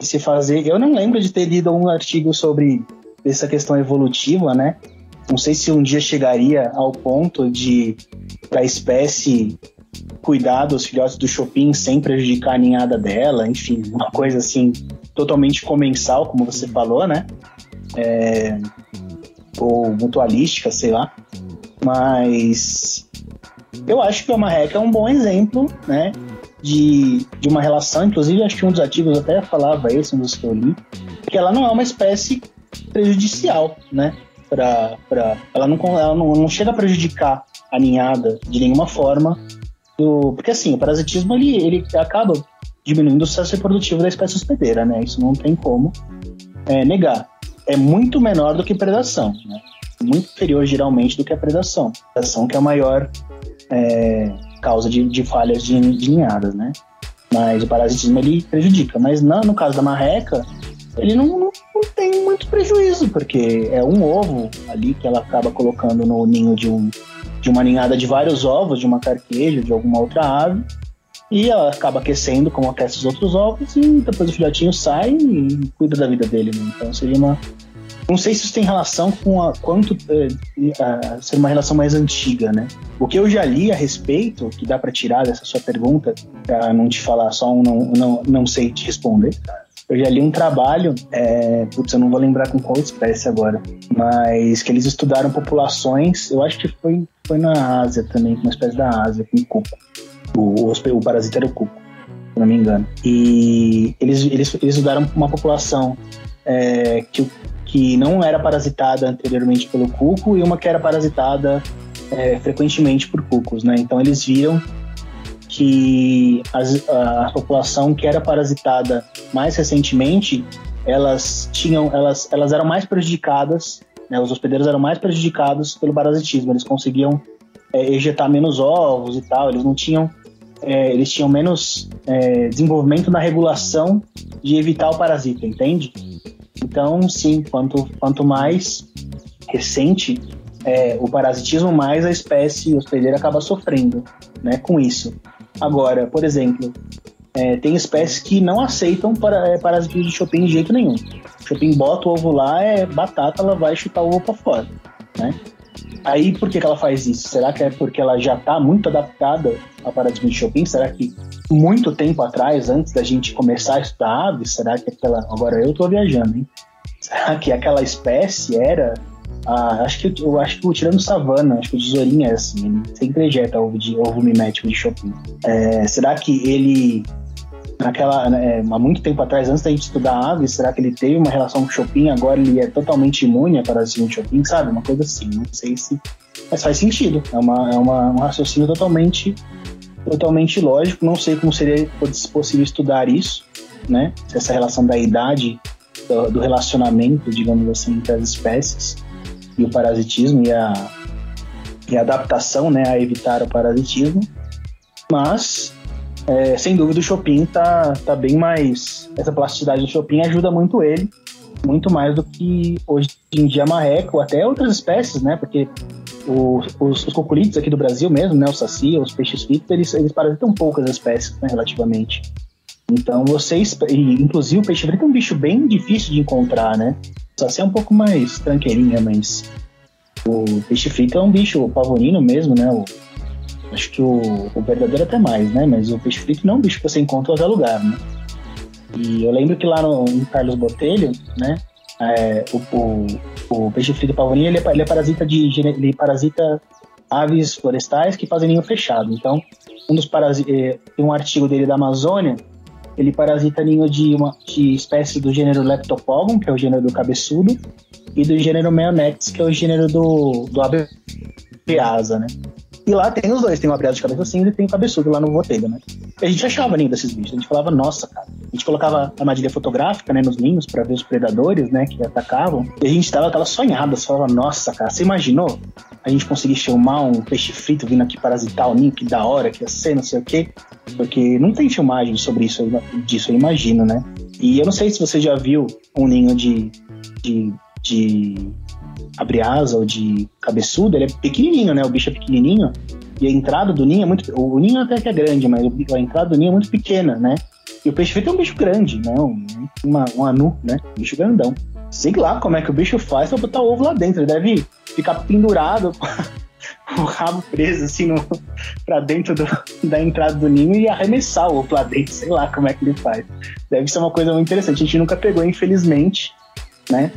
de se fazer. Eu não lembro de ter lido um artigo sobre essa questão evolutiva, né? Não sei se um dia chegaria ao ponto de a espécie cuidar dos filhotes do Chopin sem prejudicar a ninhada dela, enfim, uma coisa assim totalmente comensal, como você falou, né? É, ou mutualística, sei lá. Mas eu acho que o marreca é um bom exemplo, né? De, de uma relação, inclusive acho que um dos artigos até falava esse, um dos que eu li, que ela não é uma espécie prejudicial, né? Pra, pra, ela não, ela não, não chega a prejudicar a ninhada de nenhuma forma. Do, porque assim, o parasitismo ele, ele acaba diminuindo o sucesso reprodutivo da espécie hospedeira, né? Isso não tem como é, negar. É muito menor do que predação, né? Muito inferior geralmente do que a predação. A predação que é a maior é, causa de, de falhas de, de ninhadas, né? Mas o parasitismo ele prejudica. Mas não, no caso da marreca, ele não, não, não, tem muito prejuízo, porque é um ovo ali que ela acaba colocando no ninho de, um, de uma ninhada de vários ovos, de uma carqueja, de alguma outra ave, e ela acaba aquecendo como aquece os outros ovos, e depois o filhotinho sai e cuida da vida dele. Né? Então seria uma. Não sei se isso tem relação com a quanto a, ser uma relação mais antiga, né? O que eu já li a respeito, que dá para tirar dessa sua pergunta, para não te falar só um não, não, não sei te responder, eu já li um trabalho, é, putz, eu não vou lembrar com qual espécie agora, mas que eles estudaram populações, eu acho que foi, foi na Ásia também, uma espécie da Ásia, com cuco. O, o, o parasita era o cuco, se não me engano. E eles, eles, eles estudaram uma população é, que, que não era parasitada anteriormente pelo cuco e uma que era parasitada é, frequentemente por cucos, né? Então eles viram que as, a população que era parasitada mais recentemente, elas tinham, elas, elas eram mais prejudicadas, né, os hospedeiros eram mais prejudicados pelo parasitismo, eles conseguiam é, ejetar menos ovos e tal, eles não tinham, é, eles tinham menos é, desenvolvimento na regulação de evitar o parasita, entende? Então, sim, quanto, quanto mais recente é, o parasitismo, mais a espécie hospedeira acaba sofrendo né, com isso. Agora, por exemplo, é, tem espécies que não aceitam para, é, parasitismo de Chopin de jeito nenhum. Chopin bota o ovo lá, é batata, ela vai chutar o ovo para fora. Né? Aí, por que, que ela faz isso? Será que é porque ela já está muito adaptada ao paradigma de Chopin? Será que muito tempo atrás, antes da gente começar a estudar aves, será que aquela. Agora eu estou viajando, hein? Será que aquela espécie era. Ah, acho que eu acho que o tirando savana, acho que o tesourinho é assim, ele sempre ejeta ovo, de, ovo mimético de Chopin. É, será que ele naquela né, há muito tempo atrás, antes da gente estudar aves, será que ele teve uma relação com Chopin? Agora ele é totalmente imune a parasitismo de Chopin, sabe? Uma coisa assim. Não sei se, mas faz sentido. É uma, é uma um raciocínio totalmente totalmente lógico. Não sei como seria possível estudar isso, né? Essa relação da idade do, do relacionamento, digamos assim, entre as espécies e o parasitismo e a, e a adaptação, né, a evitar o parasitismo. Mas é, sem dúvida o Chopin tá, tá bem mais. Essa plasticidade do Chopin ajuda muito ele, muito mais do que hoje em dia marreco, até outras espécies, né? Porque os, os, os aqui do Brasil mesmo, né? O saci, os peixes fritos, eles, eles parasitam poucas espécies, né, relativamente. Então vocês. Inclusive o peixe frito é um bicho bem difícil de encontrar, né? O saci é um pouco mais tranqueirinha, mas. O peixe frito é um bicho o pavorino mesmo, né? O, Acho que o, o verdadeiro até mais, né? Mas o peixe frito não é um bicho que você encontra em qualquer lugar, né? E eu lembro que lá no, em Carlos Botelho, né? É, o, o, o, peixe frito pavoninho, ele é, ele é parasita de ele parasita aves florestais que fazem ninho fechado. Então, um dos parasitas, é, tem um artigo dele da Amazônia, ele parasita ninho de uma de espécie do gênero Leptopogon, que é o gênero do cabeçudo, e do gênero Meonex, que é o gênero do, do abeasa, né? E lá tem os dois, tem o abriado de cabeça cinza e tem o cabeçudo lá no Botelho, né? E a gente achava ninho desses bichos, a gente falava, nossa, cara. A gente colocava armadilha fotográfica, né, nos ninhos para ver os predadores, né, que atacavam. E a gente tava aquela sonhada, falava, nossa, cara, você imaginou a gente conseguir filmar um peixe frito vindo aqui parasitar o ninho, que da hora, que ia ser, não sei o quê? Porque não tem filmagem sobre isso, disso, eu imagino, né? E eu não sei se você já viu um ninho de, de, de abre asa ou de cabeçudo, ele é pequenininho, né? O bicho é pequenininho e a entrada do ninho é muito. O ninho até que é grande, mas a entrada do ninho é muito pequena, né? E o peixe frito é um bicho grande, né? Um, um anu, né? Um bicho grandão. Sei lá como é que o bicho faz pra botar ovo lá dentro. Ele deve ficar pendurado o rabo preso assim no, pra dentro do, da entrada do ninho e arremessar o ovo lá dentro. Sei lá como é que ele faz. Deve ser uma coisa muito interessante. A gente nunca pegou, infelizmente, né?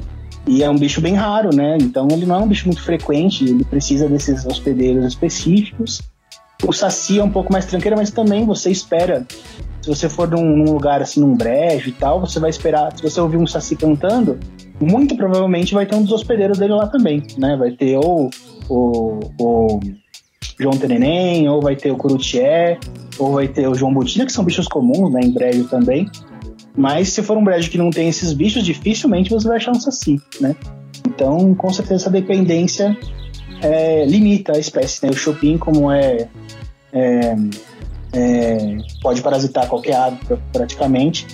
E é um bicho bem raro, né? Então ele não é um bicho muito frequente, ele precisa desses hospedeiros específicos. O saci é um pouco mais tranqueiro, mas também você espera. Se você for num, num, lugar assim, num brejo e tal, você vai esperar. Se você ouvir um saci cantando, muito provavelmente vai ter um dos hospedeiros dele lá também, né? Vai ter ou o, João Tenenem, ou vai ter o Curutié, ou vai ter o João Botina, que são bichos comuns, né? Em brejo também. Mas se for um brejo que não tem esses bichos, dificilmente você vai achar um saci, né? Então, com certeza, essa dependência é, limita a espécie. Né? O chopin, como é, é, é, pode parasitar qualquer ave praticamente,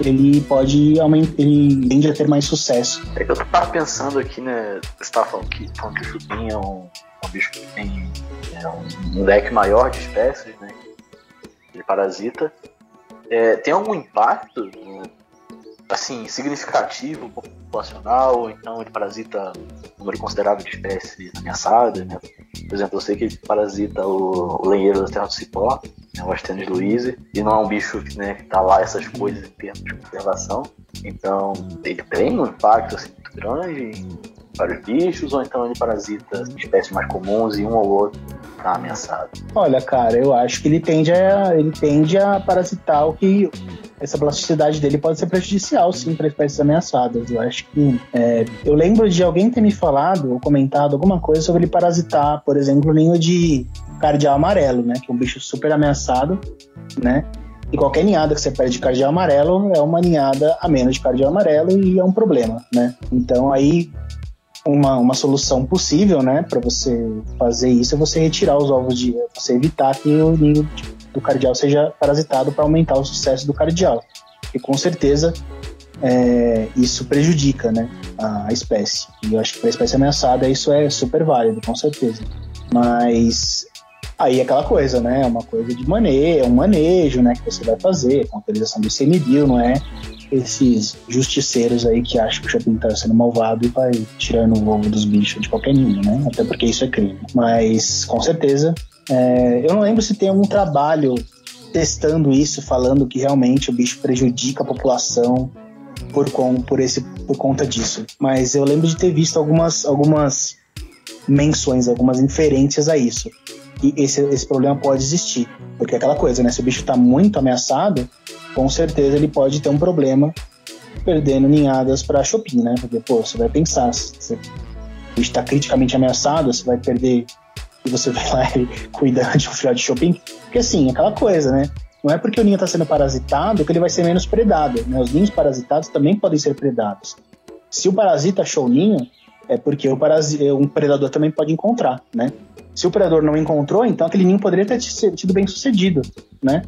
ele pode aumentar, ele tende a ter mais sucesso. É que eu tava pensando aqui, né? Você estava falando que, falando que o chupim é um, um bicho que tem é um, um leque maior de espécies, né? Ele parasita é, tem algum impacto assim significativo populacional então ele parasita um número considerável de espécies ameaçadas né? por exemplo eu sei que ele parasita o, o lenheiro da terra do cipó né, o Astenes luiz e não é um bicho né, que tá lá essas coisas em termos de conservação então ele tem um impacto assim, muito grande para os bichos ou então ele parasita espécies mais comuns e um ou outro tá ameaçado? Olha, cara, eu acho que ele tende a, ele tende a parasitar o que essa plasticidade dele pode ser prejudicial, sim, para espécies ameaçadas. Eu acho que. É, eu lembro de alguém ter me falado ou comentado alguma coisa sobre ele parasitar, por exemplo, o ninho de cardeal amarelo, né? Que é um bicho super ameaçado, né? E qualquer ninhada que você perde de cardeal amarelo é uma ninhada a menos de cardeal amarelo e é um problema, né? Então aí uma, uma solução possível, né, para você fazer isso é você retirar os ovos de. você evitar que o ninho do cardial seja parasitado para aumentar o sucesso do cardial. E com certeza é, isso prejudica né, a, espécie. E eu acho que para a espécie ameaçada isso é super válido, com certeza. Mas aí é aquela coisa, né? É uma coisa de manejo, é um manejo né, que você vai fazer, com autorização do ICMBio, não é? Esses justiceiros aí que acham que o shopping está sendo malvado e vai tirando o ovo dos bichos de qualquer ninho, né? Até porque isso é crime. Mas, com certeza, é, eu não lembro se tem algum trabalho testando isso, falando que realmente o bicho prejudica a população por, com, por, esse, por conta disso. Mas eu lembro de ter visto algumas, algumas menções, algumas inferências a isso. E esse, esse problema pode existir. Porque é aquela coisa, né? Se o bicho está muito ameaçado, com certeza ele pode ter um problema perdendo ninhadas para Chopin, né? Porque, pô, você vai pensar, bicho está criticamente ameaçado, você vai perder e você vai lá e cuidar de um filhote de Chopin. Porque, assim, aquela coisa, né? Não é porque o ninho está sendo parasitado que ele vai ser menos predado. Né? Os ninhos parasitados também podem ser predados. Se o parasita achou o ninho, é porque o um predador também pode encontrar, né? Se o predador não encontrou, então aquele ninho poderia ter sido bem sucedido, né?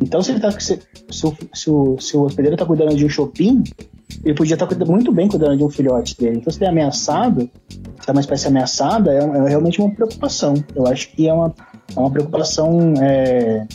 Então se, ele tá, se, se, o, se, o, se o hospedeiro está cuidando de um chopin, ele podia estar tá muito bem cuidando de um filhote dele. Então se ele é ameaçado, se é uma espécie ameaçada, é, é realmente uma preocupação. Eu acho que é uma, é uma preocupação é,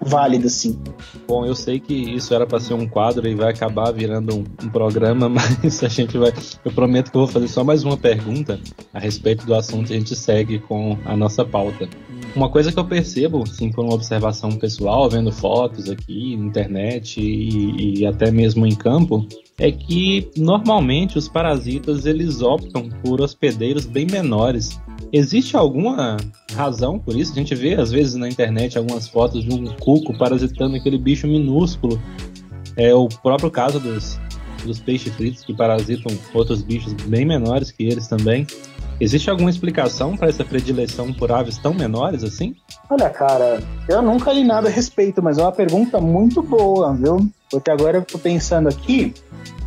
válida, sim. Bom, eu sei que isso era para ser um quadro e vai acabar virando um, um, programa, mas a gente vai. Eu prometo que eu vou fazer só mais uma pergunta a respeito do assunto e a gente segue com a nossa pauta. Uma coisa que eu percebo, sim, por uma observação pessoal, vendo fotos aqui, internet e, e até mesmo em campo, é que normalmente os parasitas eles optam por hospedeiros bem menores Existe alguma razão por isso? A gente vê às vezes na internet algumas fotos de um cuco parasitando aquele bicho minúsculo. É o próprio caso dos, dos peixes fritos que parasitam outros bichos bem menores que eles também. Existe alguma explicação para essa predileção por aves tão menores assim? Olha, cara, eu nunca li nada a respeito, mas é uma pergunta muito boa, viu? Porque agora eu tô pensando aqui,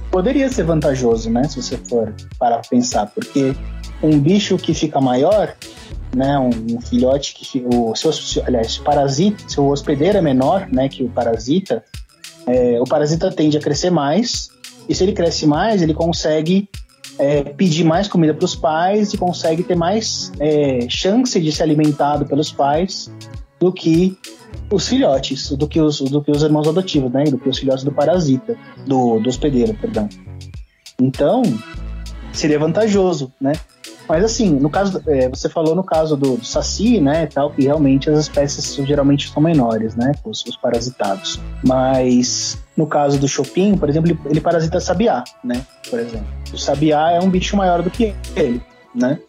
poderia ser vantajoso, né? Se você for para pensar, porque um bicho que fica maior, né, um, filhote que o seu, aliás, o parasita, se o hospedeiro é menor, né, que o parasita, é, o parasita tende a crescer mais e se ele cresce mais, ele consegue é, pedir mais comida para os pais e consegue ter mais é, chance de ser alimentado pelos pais do que os filhotes, do que os, do que os irmãos adotivos, né? Do que os filhotes do parasita, do, do hospedeiro, perdão. Então, seria vantajoso, né? Mas assim, no caso, é, você falou no caso do, do, saci, né, tal, que realmente as espécies geralmente são menores, né, os, os parasitados. Mas no caso do chopin, por exemplo, ele, ele parasita sabiá, né, por exemplo. O sabiá é um bicho maior do que ele, né?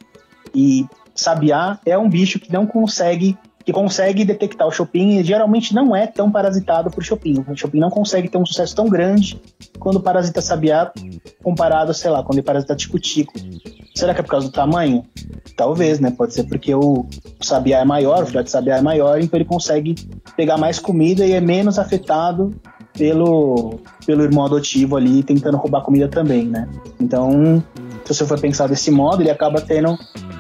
E sabiá é um bicho que não consegue que consegue detectar o Chopin e geralmente não é tão parasitado por Chopin. O Chopin não consegue ter um sucesso tão grande quando parasita sabiá comparado, sei lá, quando ele parasita tico-tico. Será que é por causa do tamanho? Talvez, né? Pode ser porque o, sabiá é maior, o filhote de sabiá é maior, então ele consegue pegar mais comida e é menos afetado pelo, pelo irmão adotivo ali tentando roubar comida também, né? Então, se você for pensar desse modo, ele acaba tendo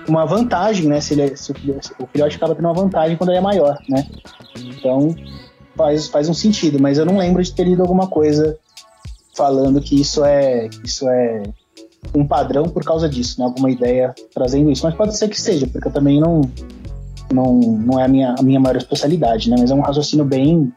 uma vantagem, né? Se, ele, é, se o filhote acaba tendo uma vantagem quando ele é maior, né? Então faz, faz um sentido, mas eu não lembro de ter lido alguma coisa falando que isso é isso é um padrão por causa disso, né? Alguma ideia trazendo isso, mas pode ser que seja, porque eu também não não, não é a minha, a minha maior especialidade, né? Mas é um raciocínio bem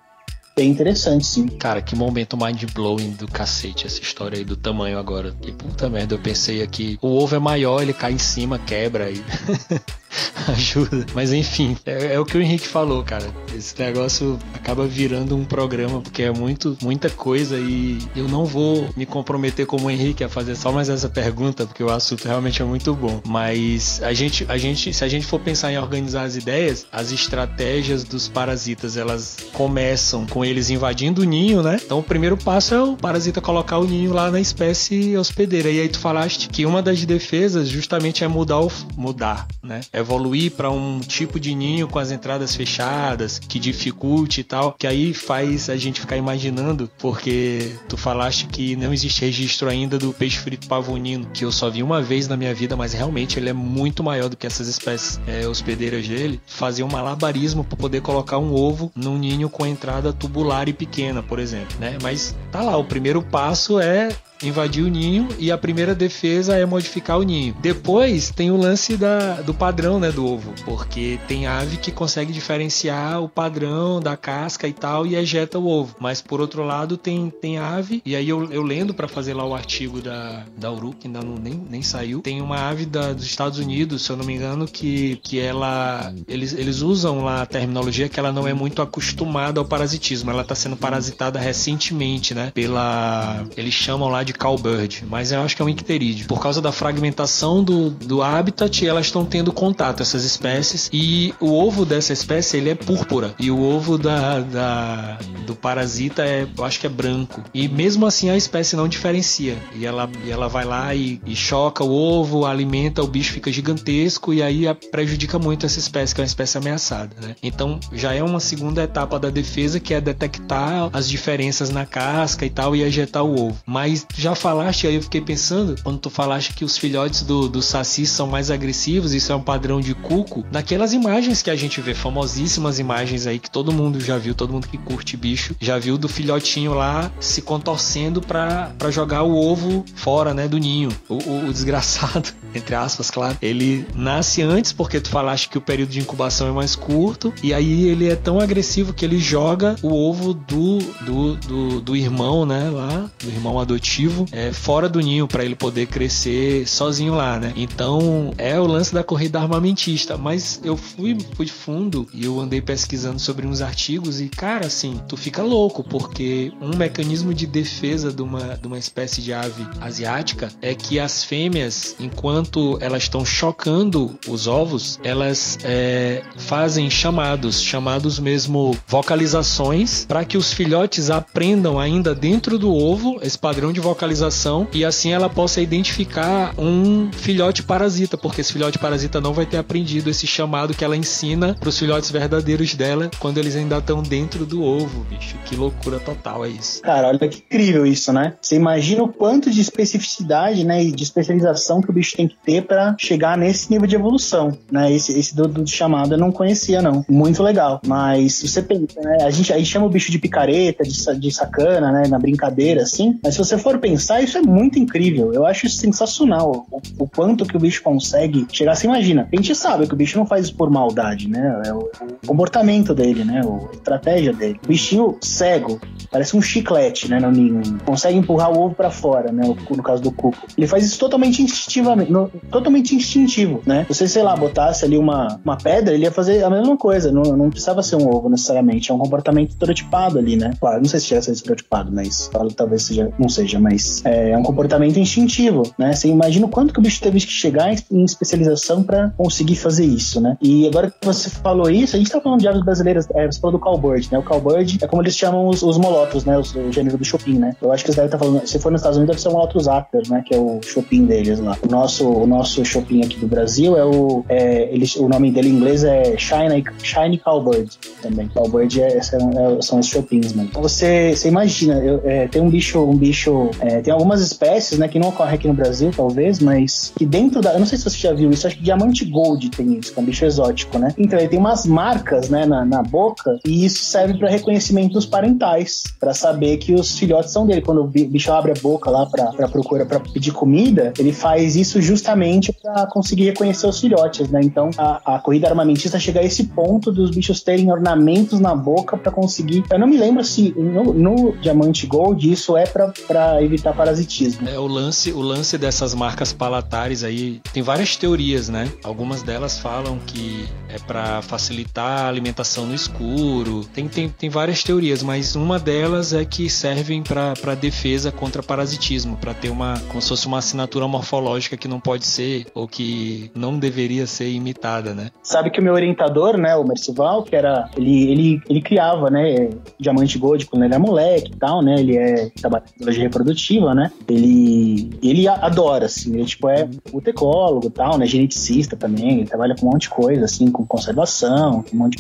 bem interessante, sim. Cara, que momento mind-blowing do cacete essa história aí do tamanho agora. Que puta merda, eu pensei aqui, o ovo é maior, ele cai em cima, quebra aí. ajuda. Mas enfim, é, é, o que o Henrique falou, cara. Esse negócio acaba virando um programa porque é muito, muita coisa e eu não vou me comprometer como o Henrique a fazer só mais essa pergunta porque o assunto realmente é muito bom. Mas a gente, a gente, se a gente for pensar em organizar as ideias, as estratégias dos parasitas elas começam com eles invadindo o ninho, né? Então o primeiro passo é o parasita colocar o ninho lá na espécie hospedeira. E aí tu falaste que uma das defesas justamente é mudar o mudar, né? Evoluir evoluir para um tipo de ninho com as entradas fechadas, que dificulte e tal, que aí faz a gente ficar imaginando, porque tu falaste que não existe registro ainda do peixe frito pavonino, que eu só vi uma vez na minha vida, mas realmente ele é muito maior do que essas espécies é, hospedeiras dele. Fazer um malabarismo para poder colocar um ovo num ninho com entrada tubular e pequena, por exemplo, né? Mas tá lá, o primeiro passo é invadir o ninho e a primeira defesa é modificar o ninho. Depois tem o lance da, do padrão né, do ovo, porque tem ave que consegue diferenciar o padrão da casca e tal e ejeta o ovo. Mas por outro lado tem, tem ave, e aí eu, eu lendo para fazer lá o artigo da, da Uru, que ainda não, nem, nem saiu, tem uma ave da, dos Estados Unidos, se eu não me engano, que, que ela. Eles, eles usam lá a terminologia que ela não é muito acostumada ao parasitismo. Ela está sendo parasitada recentemente, né? Pela. Eles chamam lá de de cowbird, mas eu acho que é um icterídeo. Por causa da fragmentação do, do habitat, elas estão tendo contato, essas espécies, e o ovo dessa espécie ele é púrpura, e o ovo da, da, do parasita é, eu acho que é branco. E mesmo assim a espécie não diferencia, e ela, e ela vai lá e, e choca o ovo, alimenta, o bicho fica gigantesco, e aí prejudica muito essa espécie, que é uma espécie ameaçada. Né? Então já é uma segunda etapa da defesa, que é detectar as diferenças na casca e tal, e ejetar o ovo. Mas já falaste, aí eu fiquei pensando, quando tu falaste que os filhotes do, do Saci são mais agressivos, isso é um padrão de cuco, naquelas imagens que a gente vê, famosíssimas imagens aí que todo mundo já viu, todo mundo que curte bicho, já viu do filhotinho lá se contorcendo para jogar o ovo fora, né, do ninho. O, o, o, desgraçado, entre aspas, claro, ele nasce antes porque tu falaste que o período de incubação é mais curto, e aí ele é tão agressivo que ele joga o ovo do, do, do, do irmão, né, lá, do irmão adotivo é, fora do ninho para ele poder crescer sozinho lá, né? Então é o lance da corrida armamentista. Mas eu fui, fui fundo e eu andei pesquisando sobre uns artigos e, cara, assim, tu fica louco, porque um mecanismo de defesa de uma, de uma espécie de ave asiática é que as fêmeas, enquanto elas estão chocando os ovos, elas é, fazem chamados, chamados mesmo vocalizações, para que os filhotes aprendam ainda dentro do ovo esse padrão de vocalização e assim ela possa identificar um filhote parasita, porque esse filhote parasita não vai ter aprendido esse chamado que ela ensina para os filhotes verdadeiros dela quando eles ainda estão dentro do ovo, bicho. Que loucura total é isso. Cara, olha que incrível isso, né? Você imagina o quanto de especificidade, né, e de especialização que o bicho tem que ter para chegar nesse nível de evolução, né? Esse, esse do, do, chamado eu não conhecia, não. Muito legal. Mas você pensa, né? A gente aí chama o bicho de picareta, de, de sacana, né? Na brincadeira, assim. Mas se você for pensar, isso é muito incrível. Eu acho isso sensacional. O, o quanto que o bicho consegue chegar. Você imagina, a gente sabe que o bicho não faz isso por maldade, né? É o, comportamento dele, né? a estratégia dele. O bichinho cego, parece um chiclete, né? No ninho. Consegue empurrar o ovo para fora, né? No caso do cuco. Ele faz isso totalmente instintivamente, no, totalmente instintivo, né? Você, sei lá, botasse ali uma, uma pedra, ele ia fazer a mesma coisa. Não, não precisava ser um ovo necessariamente. É um comportamento estereotipado ali, né? Claro, não sei se chega a ser estereotipado, mas talvez seja, não seja, mas mas é, é um comportamento instintivo, né? Você imagina o quanto que o bicho teve que chegar em especialização para conseguir fazer isso, né? E agora que você falou isso, a gente tá falando de aves brasileiras, é, você falou do cowbird, né? O cowbird é como eles chamam os, os molotos, né? O gênero do Chopin, né? Eu acho que você deve estar tá falando, se for nos Estados Unidos, deve ser o molotus actor, né? Que é o Chopin deles lá. O nosso, o nosso Chopin aqui do Brasil é o, é, ele, o nome dele em inglês é Shiny, Shiny Cowbird também. Cowbird é, são, é, são os Chopins, né? Então você, você imagina, eu, é, tem um bicho, um bicho é, tem algumas espécies, né, que não ocorrem aqui no Brasil, talvez, mas que dentro da. Eu não sei se você já viu isso, acho que diamante gold tem isso, que é um bicho exótico, né? Então ele tem umas marcas, né, na, na boca, e isso serve para reconhecimento dos parentais, para saber que os filhotes são dele. Quando o bicho abre a boca lá para procurar, para pedir comida, ele faz isso justamente para conseguir reconhecer os filhotes, né? Então a, a corrida armamentista chega a esse ponto dos bichos terem ornamentos na boca para conseguir. Eu não me lembro se no, no diamante gold isso é para evitar parasitismo. É o lance, o lance dessas marcas palatares aí tem várias teorias, né? Algumas delas falam que é para facilitar a alimentação no escuro. Tem, tem, tem várias teorias, mas uma delas é que servem para defesa contra parasitismo, para ter uma como se fosse uma assinatura morfológica que não pode ser ou que não deveria ser imitada, né? Sabe que o meu orientador, né, o Mercival, que era ele ele, ele criava, né, diamante gold quando ele era moleque e tal, né? Ele é trabalhador de reprodutiva, né? Ele ele adora assim, ele tipo é o tecólogo, tal, né, geneticista também, ele trabalha com um monte de coisa, assim, com conservação, um monte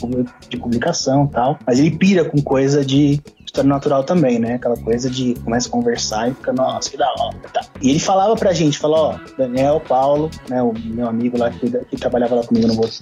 de publicação e tal. Mas ele pira com coisa de história natural também, né? Aquela coisa de começa a conversar e fica, nossa, que da hora. Tá. E ele falava pra gente, falou, ó, Daniel, Paulo, né, o meu amigo lá que, que trabalhava lá comigo no botelho,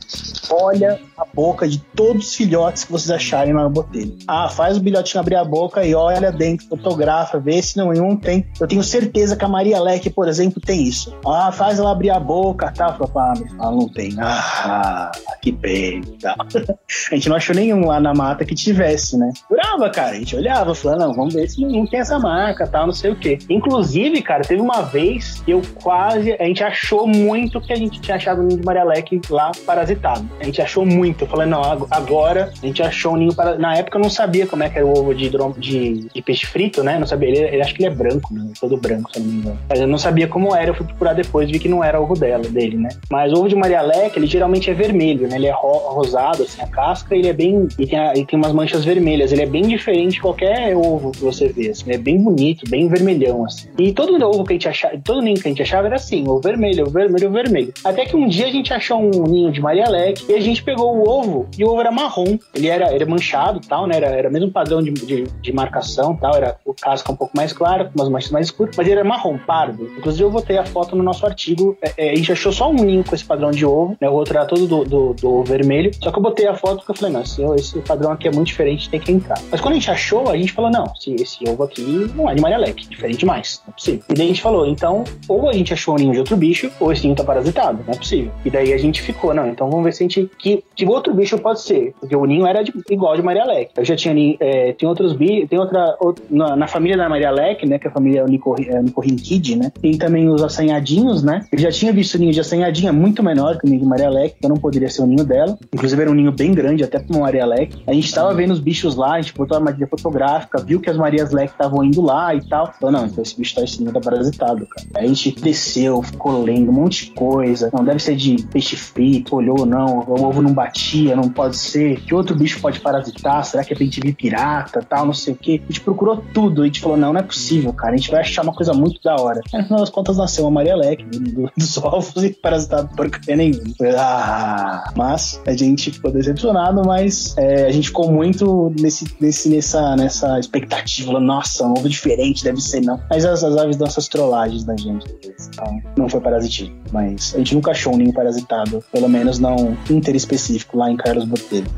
olha a boca de todos os filhotes que vocês acharem no botelho. Ah, faz o bilhotinho abrir a boca e olha dentro, fotografa, vê se nenhum tem. Eu tenho certeza que a Maria Leque, por exemplo, tem isso. Ah, faz ela abrir a boca, tá? Fala, ah, não tem. Ah, que bem, tá. a gente não achou nenhum lá na mata que tivesse, né? Brava, cara, a gente olhava, falando, não, vamos ver se não tem essa marca, tal, não sei o quê. Inclusive, cara, teve uma vez que eu quase, a gente achou muito que a gente tinha achado o ninho de Maria Leque lá parasitado. A gente achou muito. Eu falei, não, agora a gente achou um ninho para Na época eu não sabia como é que era o ovo de, de, de peixe frito, né? Não sabia. Ele, ele acho que ele é branco, né? Todo branco, se eu não me engano. Mas eu não sabia como era, eu fui procurar depois, vi que não era ovo dela, dele, né? Mas o ovo de Maria Leque, ele geralmente é vermelho, né? Ele é ro rosado, assim, a casca, ele é bem. E tem, a, tem umas manchas vermelhas. Ele é bem diferente qualquer ovo que você vê, assim. É bem bonito, bem vermelhão, assim. E todo ovo que a gente achava, todo ninho que a gente achava era assim, o vermelho, o vermelho, o vermelho. Até que um dia a gente achou um ninho de Maria Leque e a gente pegou o ovo e o ovo era marrom. Ele era, era manchado tal, né? Era, era mesmo padrão de, de, de marcação tal. Era o casca um pouco mais claro, com umas manchas mais escuras, mas ele era marrom, pardo. Inclusive eu botei a foto no nosso artigo. É, é, a gente achou só um ninho com esse padrão de ovo, né? O outro era todo do, do, do vermelho. Só que eu botei a foto porque eu falei, não, esse padrão aqui é muito diferente, tem que entrar. Mas quando a gente achou, a gente falou, não, esse, esse ovo aqui não é de Maria Leque, diferente demais, não é possível. E daí a gente falou, então, ou a gente achou um ninho de outro bicho, ou esse ninho tá parasitado, não é possível. E daí a gente ficou, não, então vamos ver se a gente. Que, que outro bicho pode ser? Porque o ninho era de, igual de Maria Leque. Eu já tinha é, tem outros bichos, tem outra. outra na, na, família da Maria Leque, né? Que é a família Onicorrinquide, é, né? Tem também os assanhadinhos, né? Eu já tinha visto o ninho de assanhadinha muito menor que o ninho de Maria Leque, então não poderia ser o ninho dela. Inclusive era um ninho bem grande, até pra uma Leque. A gente tava vendo os bichos lá, a gente botou a armadilha fotográfica, viu que as Marias Leque estavam indo lá e tal. Falou, não, então esse bicho tá, esse ninho tá parasitado, cara. Aí a gente desceu, ficou lendo um monte de coisa. Não, deve ser de peixe frito, olhou, não, o ovo não batia, não pode ser. Que outro bicho pode parasitar? Será que é bem pirata, tal, não sei o que. A gente procurou tudo. A gente falou, não, não é possível, cara. A gente vai achar uma coisa muito da hora. Aí, no final das contas, nasceu uma Maria Leque do, dos ovos e parasitado porcaria nenhuma. Ah, mas a gente ficou decepcionado, mas é, a gente ficou muito nesse, nesse, nessa, nessa expectativa. Nossa, um ovo diferente, deve ser, não. Mas as, as aves dão essas trollagens da gente. Então, não foi parasitismo. Mas a gente nunca achou um ninho parasitado, pelo menos não interespecífico, lá em Carlos Botelho.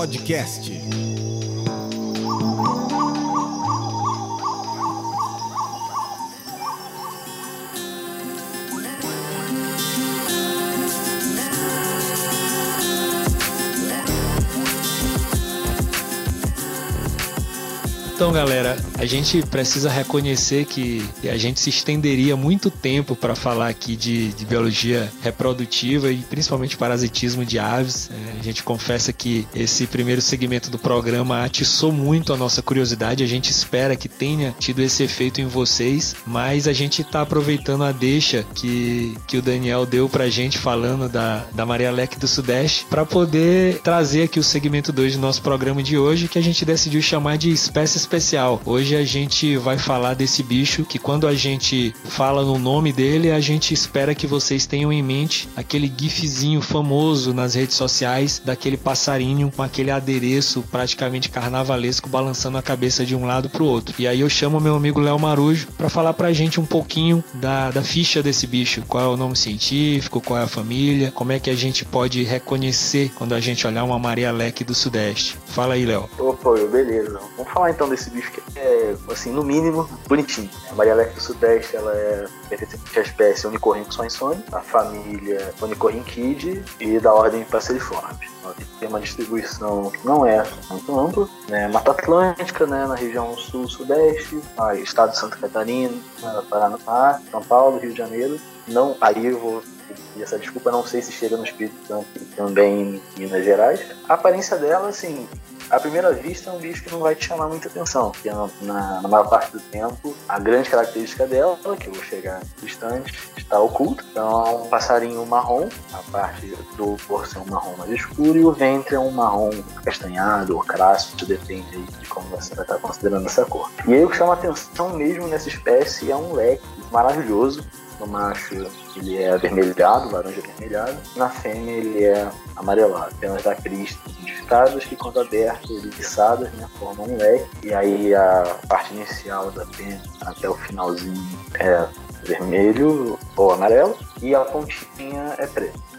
Podcast. Então, galera, a gente precisa reconhecer que a gente se estenderia muito tempo para falar aqui de, de, biologia reprodutiva e principalmente parasitismo de aves. A gente confessa que esse primeiro segmento do programa atiçou muito a nossa curiosidade. A gente espera que tenha tido esse efeito em vocês, mas a gente está aproveitando a deixa que, que o Daniel deu para a gente falando da, da Maria Leque do Sudeste para poder trazer aqui o segmento 2 do nosso programa de hoje, que a gente decidiu chamar de espécies especial. Hoje a gente vai falar desse bicho que quando a gente fala no nome dele, a gente espera que vocês tenham em mente aquele gifzinho famoso nas redes sociais daquele passarinho com aquele adereço praticamente carnavalesco balançando a cabeça de um lado para o outro. E aí eu chamo meu amigo Léo Marujo para falar pra gente um pouquinho da, da ficha desse bicho, qual é o nome científico, qual é a família, como é que a gente pode reconhecer quando a gente olhar uma Maria Leque do Sudeste. Fala aí, Léo. Opa, beleza. Vamos falar então desse bicho que é, assim, no mínimo, bonitinho. A Maria Leque do Sudeste, ela é à espécie Onicorynx insone, a família Onicorynchidae e da ordem Passeriformes. Ela tem uma distribuição que não é muito ampla, né? Mata Atlântica, né? na região sul-sudeste, estado de Santa Catarina, Paraná, São Paulo, Rio de Janeiro. Não, aí eu vou essa desculpa não sei se chega no Espírito Santo e também em Minas Gerais. A aparência dela, assim, à primeira vista é um bicho que não vai te chamar muita atenção, porque na, na, na maior parte do tempo a grande característica dela, que eu vou chegar distante, está oculta. Então é um passarinho marrom, a parte do corpo é um marrom mais escuro e o ventre é um marrom castanhado ou crasso, depende de como você vai estar considerando essa cor. E aí o que chama atenção mesmo nessa espécie é um leque maravilhoso, no macho ele é avermelhado, laranja avermelhado. Na fêmea ele é amarelado. Penas da crista modificadas que quando abertas, eriçadas, né, formam um leque. E aí a parte inicial da pena até o finalzinho é vermelho ou amarelo. E a pontinha é preta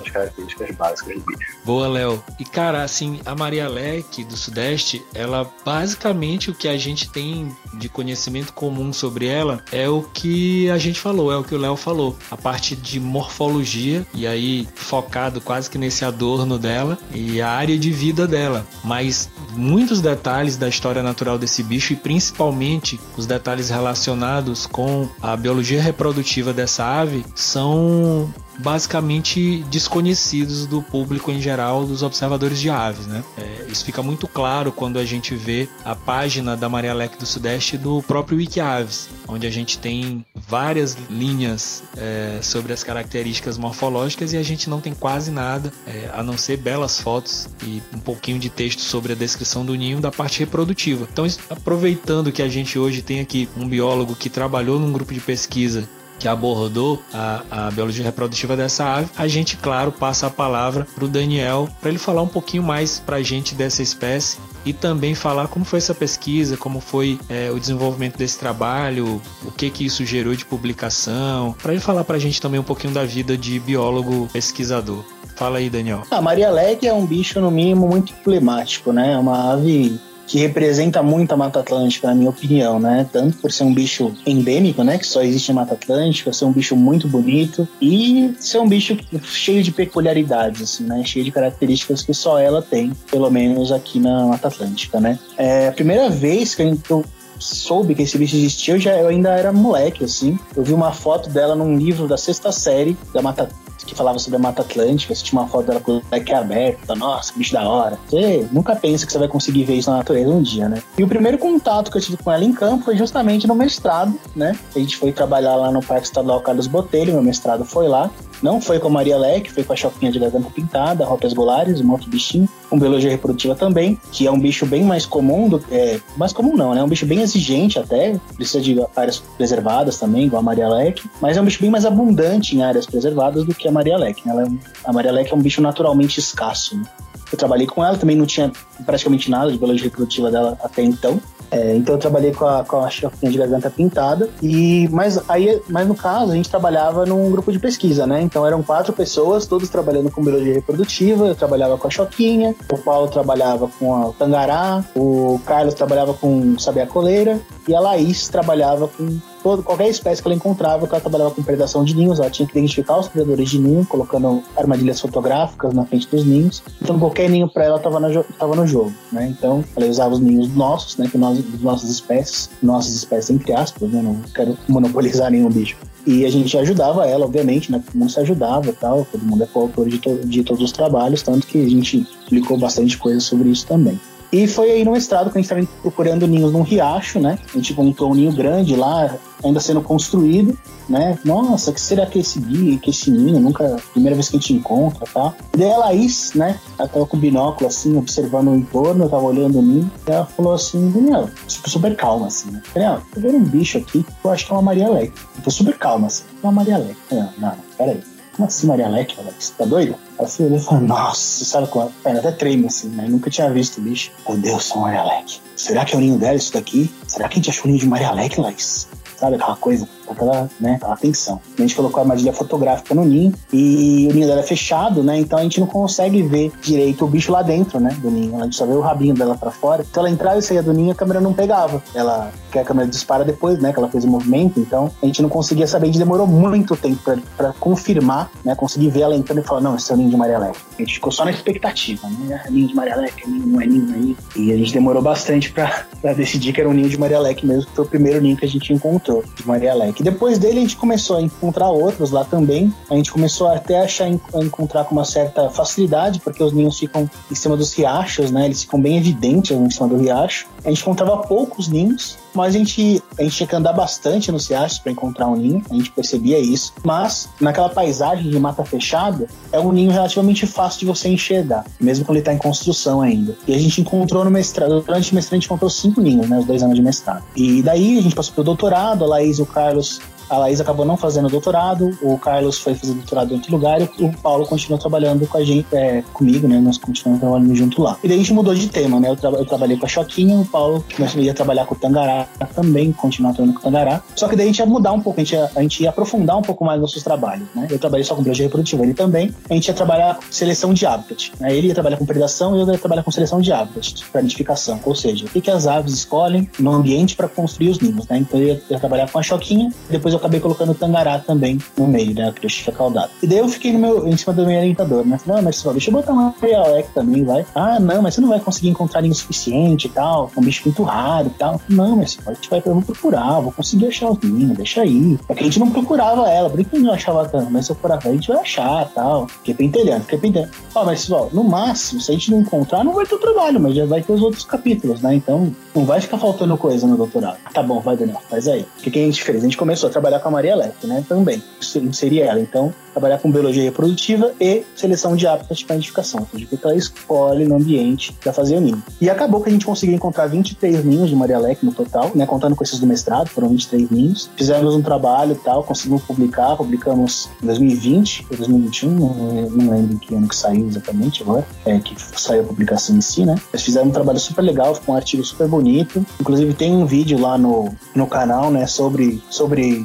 as características básicas do bicho. Boa, Léo. E cara, assim, a Maria Leque do Sudeste, ela basicamente o que a gente tem de conhecimento comum sobre ela é o que a gente falou, é o que o Léo falou. A parte de morfologia, e aí focado quase que nesse adorno dela, e a área de vida dela. Mas muitos detalhes da história natural desse bicho, e principalmente os detalhes relacionados com a biologia reprodutiva dessa ave, são basicamente desconhecidos do público em geral, dos observadores de aves. Né? É, isso fica muito claro quando a gente vê a página da Maria Leque do Sudeste do próprio Wikiaves, onde a gente tem várias linhas é, sobre as características morfológicas e a gente não tem quase nada, é, a não ser belas fotos e um pouquinho de texto sobre a descrição do ninho da parte reprodutiva. Então, aproveitando que a gente hoje tem aqui um biólogo que trabalhou num grupo de pesquisa que abordou a, a biologia reprodutiva dessa ave, a gente, claro, passa a palavra para o Daniel para ele falar um pouquinho mais para a gente dessa espécie e também falar como foi essa pesquisa, como foi é, o desenvolvimento desse trabalho, o que que isso gerou de publicação, para ele falar para a gente também um pouquinho da vida de biólogo pesquisador. Fala aí, Daniel. A Maria Leg é um bicho, no mínimo, muito emblemático, né? É uma ave que representa muito a Mata Atlântica, na minha opinião, né? Tanto por ser um bicho endêmico, né? Que só existe na Mata Atlântica, ser um bicho muito bonito e ser um bicho cheio de peculiaridades, assim, né? Cheio de características que só ela tem, pelo menos aqui na Mata Atlântica, né? É a primeira vez que eu soube que esse bicho existia, eu, já, eu ainda era moleque, assim. Eu vi uma foto dela num livro da sexta série da Mata que falava sobre a Mata Atlântica, você tinha uma foto dela com o leque aberto, nossa, bicho da hora. Você nunca pensa que você vai conseguir ver isso na natureza um dia, né? E o primeiro contato que eu tive com ela em campo foi justamente no mestrado, né? A gente foi trabalhar lá no Parque Estadual Carlos Botelho, meu mestrado foi lá. Não foi com a Maria Leque, foi com a Chopinha de garganta pintada, Rópias golares, um outro bichinho, com biologia reprodutiva também, que é um bicho bem mais comum, do, é, mais comum não, né? É um bicho bem exigente até, precisa de áreas preservadas também, igual a Maria Leque, mas é um bicho bem mais abundante em áreas preservadas do que a Maria Leque. Né? É, a Maria Leque é um bicho naturalmente escasso. Né? Eu trabalhei com ela, também não tinha praticamente nada de biologia reprodutiva dela até então, é, então eu trabalhei com a, com a de garganta pintada. E mas aí, mas no caso a gente trabalhava num grupo de pesquisa, né? Então eram quatro pessoas, todos trabalhando com biologia reprodutiva. Eu trabalhava com a choquinha, o Paulo trabalhava com a tangará, o Carlos trabalhava com sabiá coleira e a Laís trabalhava com todo, qualquer espécie que ela encontrava, que ela trabalhava com predação de ninhos, ela tinha que identificar os predadores de ninho, colocando armadilhas fotográficas na frente dos ninhos. Então qualquer ninho para ela estava no jogo, né? Então ela usava os ninhos nossos, né? Que nós, nossas espécies, nossas espécies entre aspas, né? Não quero monopolizar nenhum bicho. E a gente ajudava ela, obviamente, né? Todo mundo se ajudava e tal, todo mundo é coautor de, to de todos os trabalhos, tanto que a gente publicou bastante coisa sobre isso também. E foi aí no mestrado que a gente estava procurando ninhos num riacho, né? A gente encontrou um ninho grande lá, ainda sendo construído, né? Nossa, que será que é esse guia, que esse ninho? Nunca, primeira vez que a gente encontra, tá? E daí a Laís, né? Ela tava com o binóculo assim, observando o entorno, tava olhando o ninho, e ela falou assim, Daniel, tipo, super calma assim, né? Daniel, tô vendo um bicho aqui, eu acho que é uma Maria Leque. Tô super calma assim, é uma Maria Leque. Não, não, não, peraí como assim Maria Leque, Alex? Tá doido? Ela se olhou e falou, nossa, sabe como? A perna até treme assim, né? Nunca tinha visto o bicho. Meu Deus, são Maria Leque. Será que é o ninho dela isso daqui? Será que a gente achou o ninho de Maria Leque, Alex? Sabe aquela coisa? Aquela, né, atenção. A gente colocou a armadilha fotográfica no ninho e o ninho dela é fechado, né? Então a gente não consegue ver direito o bicho lá dentro, né, do ninho. A gente só vê o rabinho dela para fora. Então ela entrava e saía do ninho, a câmera não pegava. Ela, que a câmera dispara depois, né, que ela fez o movimento. Então a gente não conseguia saber. A gente demorou muito tempo para confirmar, né, conseguir ver ela entrando e falar, não, esse é o ninho de Maria Leque. A gente ficou só na expectativa, né? É ninho de Maria Leque, não é ninho aí. E a gente demorou bastante para decidir que era um ninho de Maria Leque mesmo, que foi o primeiro ninho que a gente encontrou de Maria Leque. Depois dele a gente começou a encontrar outros lá também. A gente começou até a achar a encontrar com uma certa facilidade, porque os ninhos ficam em cima dos riachos, né? Eles ficam bem evidentes em cima do riacho. A gente encontrava poucos ninhos, mas a gente, a gente tinha que andar bastante nos riachos para encontrar um ninho, a gente percebia isso. Mas naquela paisagem de mata fechada, é um ninho relativamente fácil de você enxergar, mesmo quando ele está em construção ainda. E a gente encontrou no mestrado, durante o mestrado a gente encontrou cinco ninhos, né, os dois anos de mestrado. E daí a gente passou pelo doutorado, a Laís e o Carlos a Laís acabou não fazendo doutorado, o Carlos foi fazer doutorado em outro lugar e o Paulo continuou trabalhando com a gente, é, comigo, né? Nós continuamos trabalhando junto lá. E daí a gente mudou de tema, né? Eu, tra eu trabalhei com a Choquinha, o Paulo ia trabalhar com o Tangará também, continuar trabalhando com o Tangará. Só que daí a gente ia mudar um pouco, a gente ia, a gente ia aprofundar um pouco mais nossos trabalhos, né? Eu trabalhei só com biologia reprodutiva, ele também. A gente ia trabalhar seleção de habitat. Né? Ele ia trabalhar com predação e eu ia trabalhar com seleção de habitat, para identificação. Ou seja, o que, que as aves escolhem no ambiente para construir os ninhos, né? Então eu ia, ia trabalhar com a Choquinha, depois eu acabei colocando o Tangará também no meio, né? A caudada. E daí eu fiquei no meu, em cima do meu orientador, né? Falei, não, mas deixa eu botar uma Realec também, vai. Ah, não, mas você não vai conseguir encontrar ninguém suficiente e tal. É um bicho muito raro e tal. Não, mas a gente vai eu vou procurar, vou conseguir achar os ninhos, deixa aí. É que a gente não procurava ela, por que não achava tanto? Mas se eu for a gente vai achar tal. Fiquei pentelhando, fiquei pentelhando. Ó, mas ó, no máximo, se a gente não encontrar, não vai ter trabalho, mas já vai ter os outros capítulos, né? Então, não vai ficar faltando coisa no doutorado. Tá bom, vai, Daniel, faz aí. O que, que a gente fez? A gente começou a trabalhar com a Maria Leque, né? Também. Inserir ela. Então, trabalhar com biologia reprodutiva e seleção de hábitats para identificação, ou seja, o que ela escolhe no ambiente para fazer o ninho. E acabou que a gente conseguiu encontrar 23 ninhos de Maria Leque no total, né? Contando com esses do mestrado, foram 23 ninhos. Fizemos um trabalho e tal, conseguimos publicar, publicamos em 2020 ou 2021, não, não lembro em que ano que saiu exatamente agora, é, que saiu a publicação em si, né? Mas fizemos um trabalho super legal, ficou um artigo super bonito. Inclusive tem um vídeo lá no, no canal, né, sobre, sobre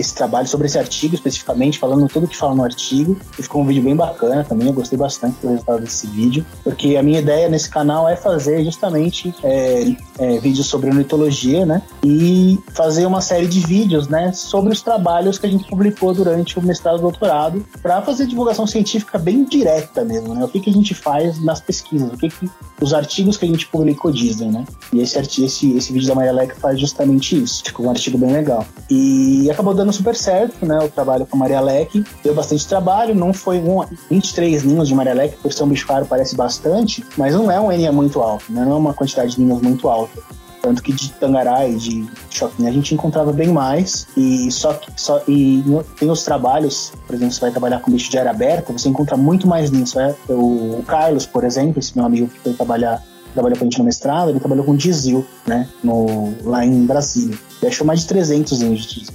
esse trabalho, sobre esse artigo especificamente, falando tudo que fala no artigo. E ficou um vídeo bem bacana também, eu gostei bastante do resultado desse vídeo, porque a minha ideia nesse canal é fazer justamente é, é, vídeos sobre ornitologia, né? E fazer uma série de vídeos, né, sobre os trabalhos que a gente publicou durante o mestrado e doutorado, para fazer divulgação científica bem direta mesmo, né? O que, que a gente faz nas pesquisas, o que, que os artigos que a gente publicou dizem, né? E esse, esse, esse vídeo da Maria Leque faz justamente isso. Ficou um artigo bem legal. E acabou dando super certo, né? O trabalho com a Maria Leque. Deu bastante trabalho, não foi um 23 ninhos de Maria Leque, por ser um bicho caro parece bastante, mas não é um NA muito alto, né? Não é uma quantidade de ninhos muito alta. Tanto que de Tangará e de Shopping a gente encontrava bem mais. E só que só, e tem os trabalhos, por exemplo, você vai trabalhar com bicho de área aberta, você encontra muito mais nisso. É? O, o Carlos, por exemplo, esse meu amigo que foi trabalhar trabalhou com a gente no mestrado, ele trabalhou com diesel, né, no, lá em Brasília. Ele achou mais de 300 índios.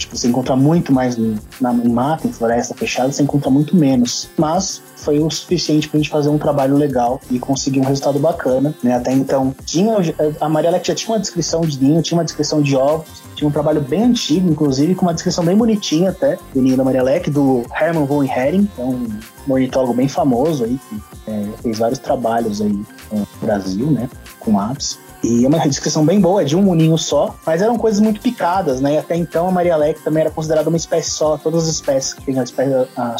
Tipo, você encontra muito mais na, em mata, em floresta fechada, você encontra muito menos. Mas foi o suficiente para a gente fazer um trabalho legal e conseguir um resultado bacana. Né? Até então, tinha, a Maria já tinha uma descrição de ninho, tinha uma descrição de ovos, tinha um trabalho bem antigo, inclusive, com uma descrição bem bonitinha até, do ninho da Maria do Hermann von Hering, que é um ornitólogo bem famoso aí, que é, fez vários trabalhos aí no Brasil, né, com aves. E é uma descrição bem boa, é de um moninho só, mas eram coisas muito picadas, né? E até então a Maria Leque também era considerada uma espécie só, todas as espécies que a espécie, a,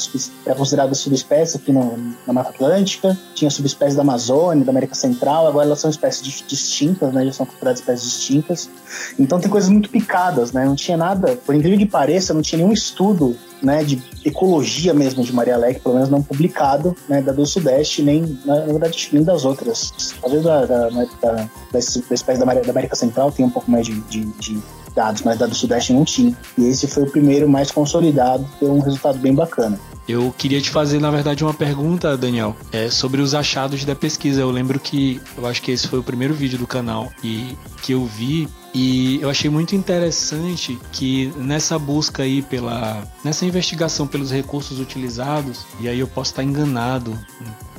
era considerada subespécie aqui no, na Mata Atlântica, tinha subespécies da Amazônia, da América Central, agora elas são espécies distintas, né? Já são consideradas espécies distintas. Então tem coisas muito picadas, né? Não tinha nada, por incrível que pareça, não tinha nenhum estudo né, de ecologia mesmo de Maria Leque, pelo menos não publicado, né, da do Sudeste, nem, na, verdade, nem das outras. Talvez da, da, da, da, da, da América Central tem um pouco mais de, de, de dados, mas da do Sudeste não tinha. E esse foi o primeiro mais consolidado, deu um resultado bem bacana. Eu queria te fazer, na verdade, uma pergunta, Daniel, é sobre os achados da pesquisa. Eu lembro que eu acho que esse foi o primeiro vídeo do canal e que eu vi e eu achei muito interessante que nessa busca aí pela nessa investigação pelos recursos utilizados, e aí eu posso estar enganado,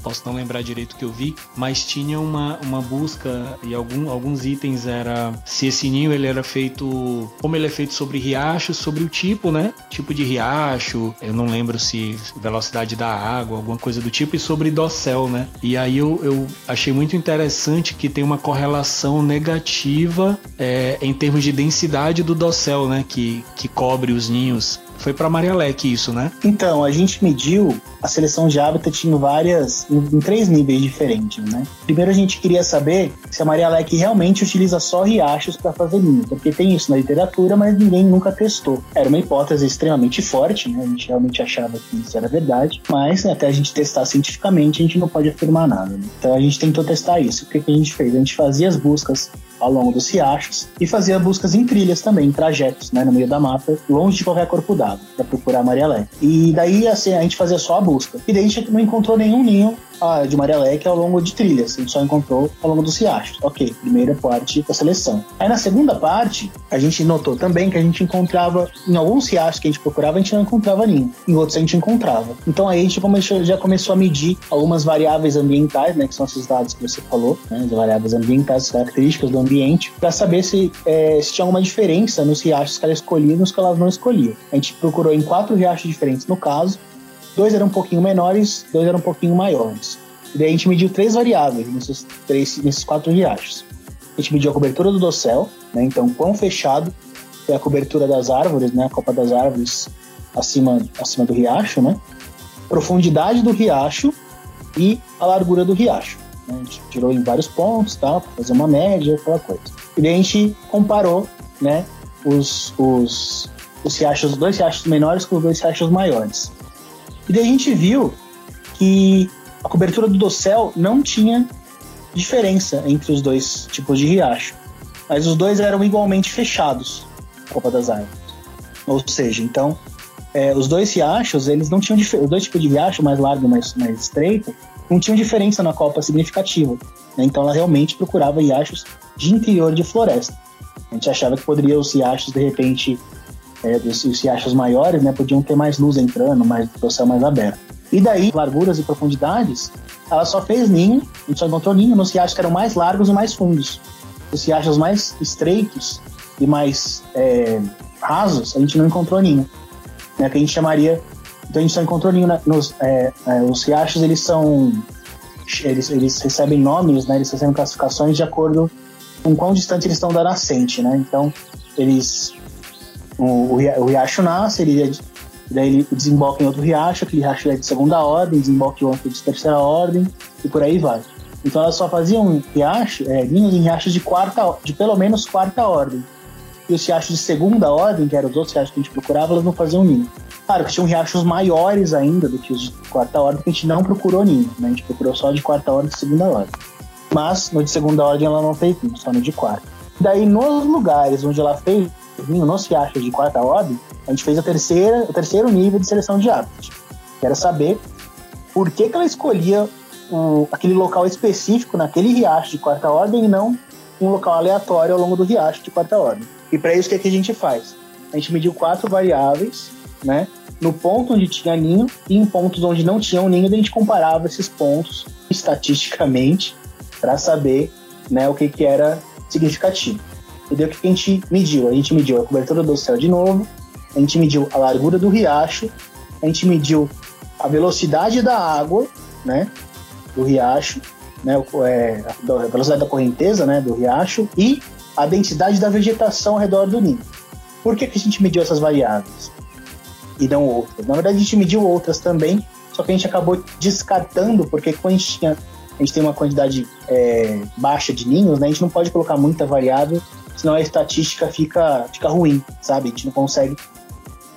posso não lembrar direito o que eu vi, mas tinha uma, uma busca e algum, alguns itens era se esse ninho ele era feito, como ele é feito sobre riacho, sobre o tipo, né? Tipo de riacho, eu não lembro se velocidade da água, alguma coisa do tipo, e sobre dossel, né? E aí eu, eu achei muito interessante que tem uma correlação negativa é, em termos de densidade do dossel, né? Que, que cobre os ninhos foi para Maria Leque isso, né? Então, a gente mediu a seleção de habitat em várias, em, em, três níveis diferentes, né? Primeiro a gente queria saber se a Maria Leque realmente utiliza só riachos para fazer ninho, porque tem isso na literatura, mas ninguém nunca testou. Era uma hipótese extremamente forte, né? A gente realmente achava que isso era verdade, mas até a gente testar cientificamente a gente não pode afirmar nada. Né? Então a gente tentou testar isso. O que, que a gente fez? A gente fazia as buscas ao longo dos riachos e fazia buscas em trilhas também, em trajetos, né, no meio da mata, longe de qualquer corpo d'água, para procurar Maria Leque. E daí, assim, a gente fazia só a busca. E daí a gente não encontrou nenhum ninho ah, de Maria Leque ao longo de trilhas, a gente só encontrou ao longo dos riachos. Ok, primeira parte da seleção. Aí na segunda parte, a gente notou também que a gente encontrava, em alguns riachos que a gente procurava, a gente não encontrava ninho, em outros a gente encontrava. Então aí a gente começou, já começou a medir algumas variáveis ambientais, né, que são esses dados que você falou, né, as variáveis ambientais, as características do ambiente, para saber se, é, se tinha alguma diferença nos riachos que ela escolhia e nos que ela não escolhia. A gente procurou em quatro riachos diferentes no caso, dois eram um pouquinho menores, dois eram um pouquinho maiores. E daí a gente mediu três variáveis nesses, três, nesses quatro riachos. A gente mediu a cobertura do dossel, né? Então, quão fechado é a cobertura das árvores, né? A copa das árvores acima, acima do riacho, né? Profundidade do riacho e a largura do riacho. Né? A gente tirou em vários pontos, tá? Para fazer uma média, aquela coisa. E daí a gente comparou, né? Os, os, os riachos, os dois riachos menores com os dois riachos maiores. E daí a gente viu que a cobertura do dossel não tinha diferença entre os dois tipos de riacho, mas os dois eram igualmente fechados, Copa das Árvores. Ou seja, então, é, os dois riachos, eles não tinham os dois tipos de riacho, mais largo e mais, mais estreito, não tinham diferença na copa significativa. Né? Então, ela realmente procurava riachos de interior de floresta. A gente achava que poderia os riachos, de repente, é, os riachos maiores, né, podiam ter mais luz entrando, mais o céu mais aberto. E daí, larguras e profundidades, ela só fez ninho, a gente só encontrou ninho nos riachos que eram mais largos e mais fundos. Os riachos mais estreitos e mais é, rasos, a gente não encontrou ninho. Né, que a gente chamaria. Então a gente só encontrou ninho na, nos. É, é, os riachos, eles são. Eles, eles recebem nomes, né, eles recebem classificações de acordo com quão distante eles estão da nascente, né? Então, eles o, o, riacho nasce, ele daí ele desemboca em outro riacho, aquele riacho é de segunda ordem, desemboca em outro de terceira ordem, e por aí vai. Então elas só faziam riacho, é, em riachos de quarta, de pelo menos quarta ordem. E os riachos de segunda ordem, que eram os outros riachos que a gente procurava, elas não faziam ninho. Claro que tinham riachos maiores ainda do que os de quarta ordem, que a gente não procurou ninho, né? A gente procurou só de quarta ordem e segunda ordem. Mas no de segunda ordem ela não fez ninho, só no de quarta. Daí nos lugares onde ela fez ninho, nos riachos de quarta ordem, a gente fez a terceira, o terceiro nível de seleção de hábitat. Quero saber por que, que ela escolhia um, aquele local específico naquele riacho de quarta ordem e não um local aleatório ao longo do riacho de quarta ordem. E para isso, o que, é que a gente faz? A gente mediu quatro variáveis, né? No ponto onde tinha ninho e em pontos onde não tinha um ninho, a gente comparava esses pontos estatisticamente para saber né, o que, que era significativo. E daí o que a gente mediu? A gente mediu a cobertura do céu de novo, a gente mediu a largura do riacho, a gente mediu a velocidade da água, né, do riacho, né, é, a velocidade da correnteza, né, do riacho e a densidade da vegetação ao redor do ninho. Por que, que a gente mediu essas variáveis e não outras? Na verdade, a gente mediu outras também, só que a gente acabou descartando, porque quando a gente, tinha, a gente tem uma quantidade é, baixa de ninhos, né, a gente não pode colocar muita variável, senão a estatística fica, fica ruim, sabe? A gente não consegue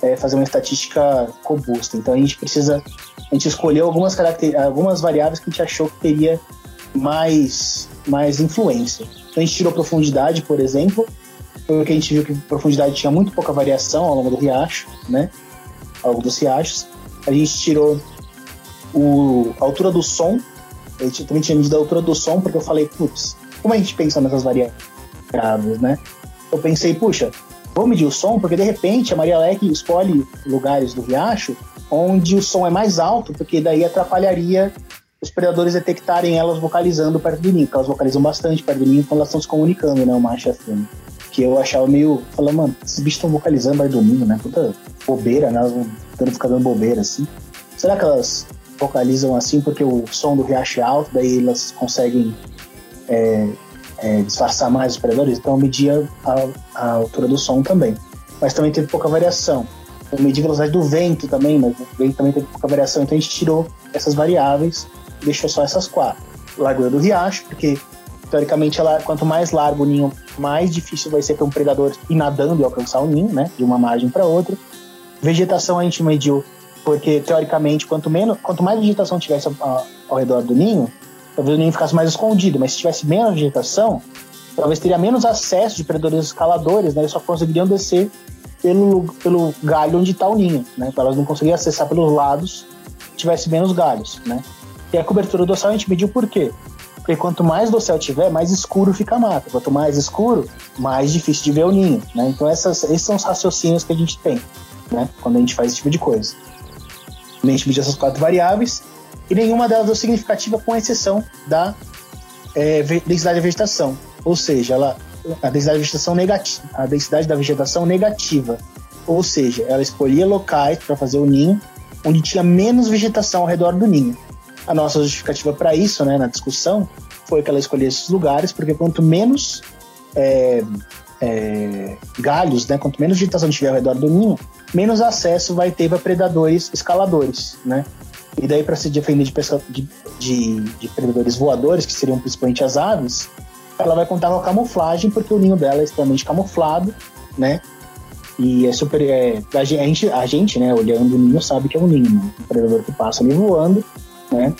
é, fazer uma estatística robusta. Então a gente precisa, a gente escolheu algumas algumas variáveis que a gente achou que teria mais, mais influência. Então a gente tirou profundidade, por exemplo, porque a gente viu que profundidade tinha muito pouca variação ao longo do riacho, né? Ao longo dos riachos. A gente tirou o, a altura do som, a gente também tinha medido a altura do som, porque eu falei, putz, como a gente pensa nessas variáveis, né? Eu pensei, puxa, vou medir o som, porque de repente a Maria Leque escolhe lugares do riacho onde o som é mais alto, porque daí atrapalharia os, predadores detectarem elas vocalizando perto do ninho, porque elas vocalizam bastante perto do ninho quando elas estão se comunicando, né? O macho e a fêmea. Que eu achava meio. Falando, mano, esses bichos estão vocalizando perto do ninho, né? Puta bobeira, né? Elas vão ficar dando bobeira assim. Será que elas vocalizam assim porque o som do riacho é alto, daí elas conseguem é, é, disfarçar mais os predadores? Então eu media a, a altura do som também. Mas também teve pouca variação. Eu medi a velocidade do vento também, mas o vento também teve pouca variação, então a gente tirou essas variáveis e deixou só essas quatro. Largura do riacho, porque teoricamente ela, quanto mais largo o ninho, mais difícil vai ser para um predador ir nadando e alcançar o ninho, né, de uma margem para outra. Vegetação a gente mediu porque teoricamente quanto menos, quanto mais vegetação tivesse ao, ao redor do ninho, talvez o ninho ficasse mais escondido, mas se tivesse menos vegetação, talvez teria menos acesso de predadores escaladores, né, eles só conseguiriam descer pelo, pelo galho onde está o ninho, né? Então elas não conseguiam acessar pelos lados se tivesse menos galhos, né? E a cobertura do céu a gente mediu por quê? Porque quanto mais do céu tiver, mais escuro fica a mata. Quanto mais escuro, mais difícil de ver o ninho, né? Então essas, esses são os raciocínios que a gente tem, né? Quando a gente faz esse tipo de coisa. A gente mediu essas quatro variáveis e nenhuma delas deu significativa com exceção da é, densidade da vegetação. Ou seja, ela a densidade da vegetação negativa, a densidade da vegetação negativa. Ou seja, ela escolhia locais para fazer o ninho onde tinha menos vegetação ao redor do ninho. A nossa justificativa para isso, né, na discussão, foi que ela escolhia esses lugares porque quanto menos é, é, galhos, né, quanto menos vegetação tiver ao redor do ninho, menos acesso vai ter para predadores escaladores, né? E daí para se defender de, de, de, de predadores voadores, que seriam principalmente as aves, ela vai contar com a camuflagem, porque o ninho dela é extremamente camuflado, né? E é super. É, a, gente, a gente, né, olhando o ninho, sabe que é um ninho, né? Um predador que passa ali voando, né?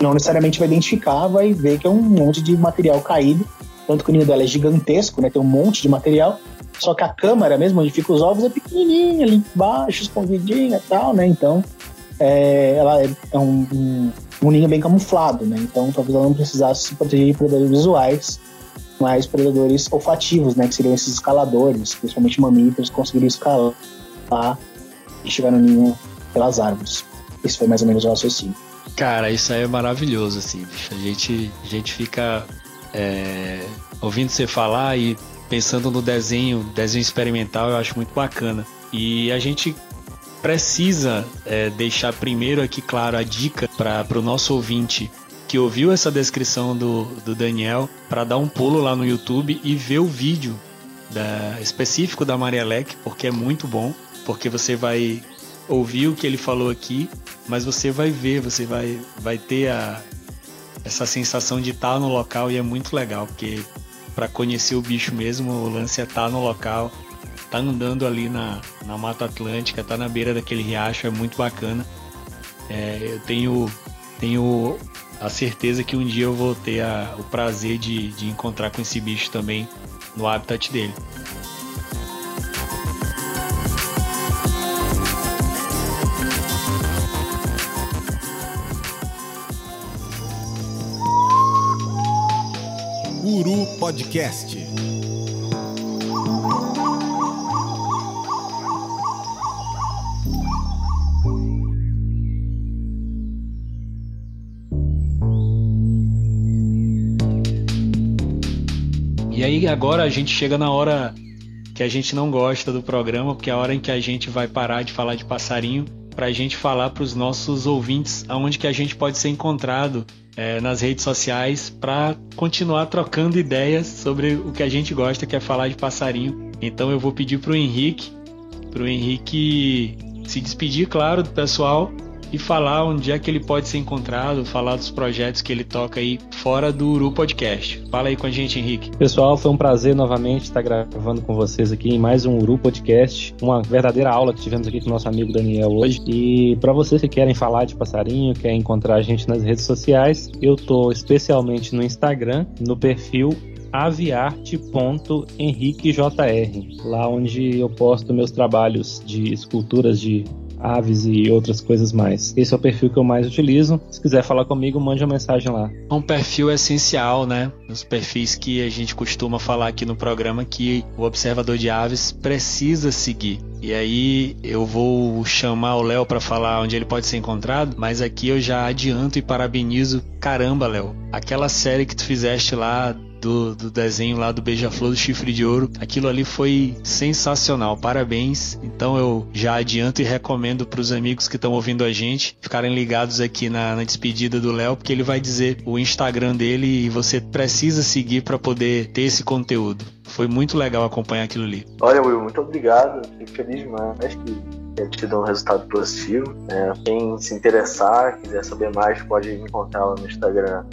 Não necessariamente vai identificar, vai ver que é um monte de material caído. Tanto que o ninho dela é gigantesco, né? Tem um monte de material. Só que a câmara mesmo, onde fica os ovos, é pequenininha ali embaixo, escondidinha e tal, né? Então, é, ela é, é um, um, um ninho bem camuflado, né? Então talvez ela não precisasse se proteger de predadores visuais, mas predadores olfativos, né? Que seriam esses escaladores, principalmente mamíferos, conseguiriam escalar e chegar no ninho pelas árvores. Esse foi mais ou menos o raciocínio. Cara, isso aí é maravilhoso, assim, bicho. A gente, a gente fica é, ouvindo você falar e pensando no desenho, desenho experimental, eu acho muito bacana. E a gente precisa é, deixar primeiro aqui claro a dica para o nosso ouvinte que ouviu essa descrição do, do Daniel para dar um pulo lá no YouTube e ver o vídeo da, específico da Maria Leque, porque é muito bom, porque você vai ouvir o que ele falou aqui, mas você vai ver, você vai, vai ter a, essa sensação de estar no local e é muito legal, porque para conhecer o bicho mesmo, o lance é estar no local, tá andando ali na, na Mata Atlântica, tá na beira daquele riacho, é muito bacana. É, eu tenho, tenho a certeza que um dia eu vou ter a, o prazer de, de encontrar com esse bicho também no habitat dele. Podcast. aí agora a gente chega na hora que a gente não gosta do programa, porque é a hora em que a gente vai parar de falar de passarinho para a gente falar para os nossos ouvintes aonde que a gente pode ser encontrado é, nas redes sociais para continuar trocando ideias sobre o que a gente gosta, que é falar de passarinho. Então eu vou pedir para o Henrique, para o Henrique se despedir, claro, do pessoal e falar onde é que ele pode ser encontrado, falar dos projetos que ele toca aí fora do Uru Podcast. Fala aí com a gente, Henrique. Pessoal, foi um prazer novamente estar gravando com vocês aqui em mais um Uru Podcast, uma verdadeira aula que tivemos aqui com o nosso amigo Daniel hoje. E para vocês que querem falar de passarinho, querem encontrar a gente nas redes sociais, eu tô especialmente no Instagram, no perfil aviarte.henriquejr, lá onde eu posto meus trabalhos de esculturas de aves e outras coisas mais. Esse é o perfil que eu mais utilizo. Se quiser falar comigo, mande uma mensagem lá. Um perfil essencial, né? Os perfis que a gente costuma falar aqui no programa que o observador de aves precisa seguir. E aí eu vou chamar o Léo para falar onde ele pode ser encontrado, mas aqui eu já adianto e parabenizo. Caramba, Léo, aquela série que tu fizeste lá do, do desenho lá do Beija-Flor do Chifre de Ouro. Aquilo ali foi sensacional, parabéns. Então eu já adianto e recomendo para os amigos que estão ouvindo a gente ficarem ligados aqui na, na despedida do Léo, porque ele vai dizer o Instagram dele e você precisa seguir para poder ter esse conteúdo. Foi muito legal acompanhar aquilo ali. Olha, Will, muito obrigado. Fico feliz demais. Acho que tenha tido um resultado positivo. É, quem se interessar, quiser saber mais, pode me encontrar lá no Instagram,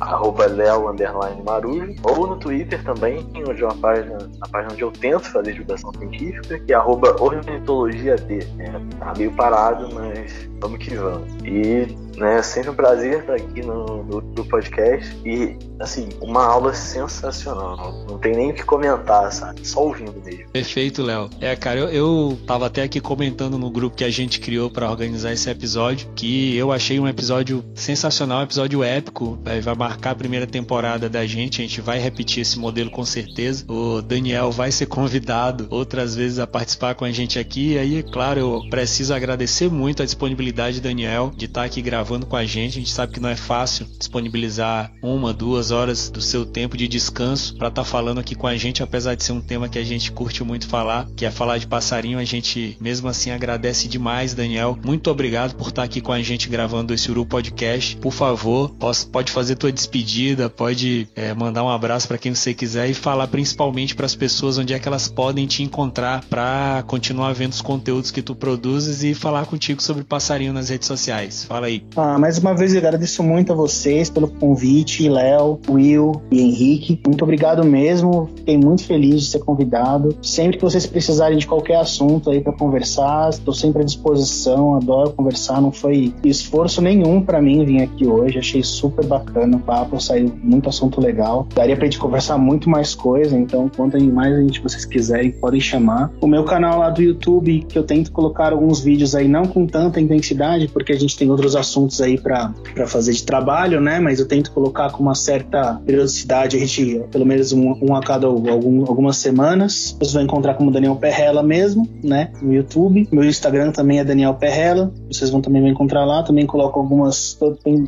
leo_marujo, ou no Twitter também, onde é uma página, a página onde eu tento fazer divulgação científica, que é ornitologiad. É, tá meio parado, mas vamos que vamos. E né, sempre um prazer estar aqui no, no, no, podcast e, assim, uma aula sensacional. Não tem nem o que comentar, sabe? Só ouvindo mesmo. Perfeito, Léo. É, cara, eu, eu tava até aqui comentando no grupo que a gente criou para organizar esse episódio, que eu achei um episódio sensacional, um episódio épico, vai, vai marcar a primeira temporada da gente, a gente vai repetir esse modelo com certeza. O Daniel vai ser convidado outras vezes a participar com a gente aqui, e aí, é claro, eu preciso agradecer muito a disponibilidade do Daniel de estar aqui gravando com a gente. A gente sabe que não é fácil disponibilizar uma, duas horas do seu tempo de descanso para estar falando aqui com a gente, apesar de ser um tema que a gente curte muito falar, que é falar de passarinho. A gente mesmo assim agradece demais, Daniel. Muito obrigado por estar aqui com a gente gravando esse Uru Podcast. Por favor, pode fazer tua despedida, pode é, mandar um abraço para quem você quiser e falar principalmente para as pessoas onde é que elas podem te encontrar para continuar vendo os conteúdos que tu produzes e falar contigo sobre passarinho nas redes sociais. Fala aí. Ah, mais uma vez eu agradeço muito a vocês pelo convite, Léo, Will e Henrique. Muito obrigado mesmo. Fiquei muito feliz de ser convidado. Sempre que vocês precisarem de qualquer assunto aí para conversar, estou sempre à disposição, adoro conversar, não foi esforço nenhum para mim vir aqui hoje, achei super bacana o papo, saiu muito assunto legal. Daria pra gente conversar muito mais coisa, então contem mais a gente vocês quiserem, podem chamar. O meu canal lá do YouTube, que eu tento colocar alguns vídeos aí, não com tanta intensidade, porque a gente tem outros assuntos aí para fazer de trabalho, né? Mas eu tento colocar com uma certa periodicidade, a gente, pelo menos um, um a cada algum, algumas semanas. Vocês vão encontrar como Daniel Perrella mesmo, né? No YouTube. Meu Instagram também é Daniel Perrella. Vocês vão também me encontrar lá. Também coloco algumas.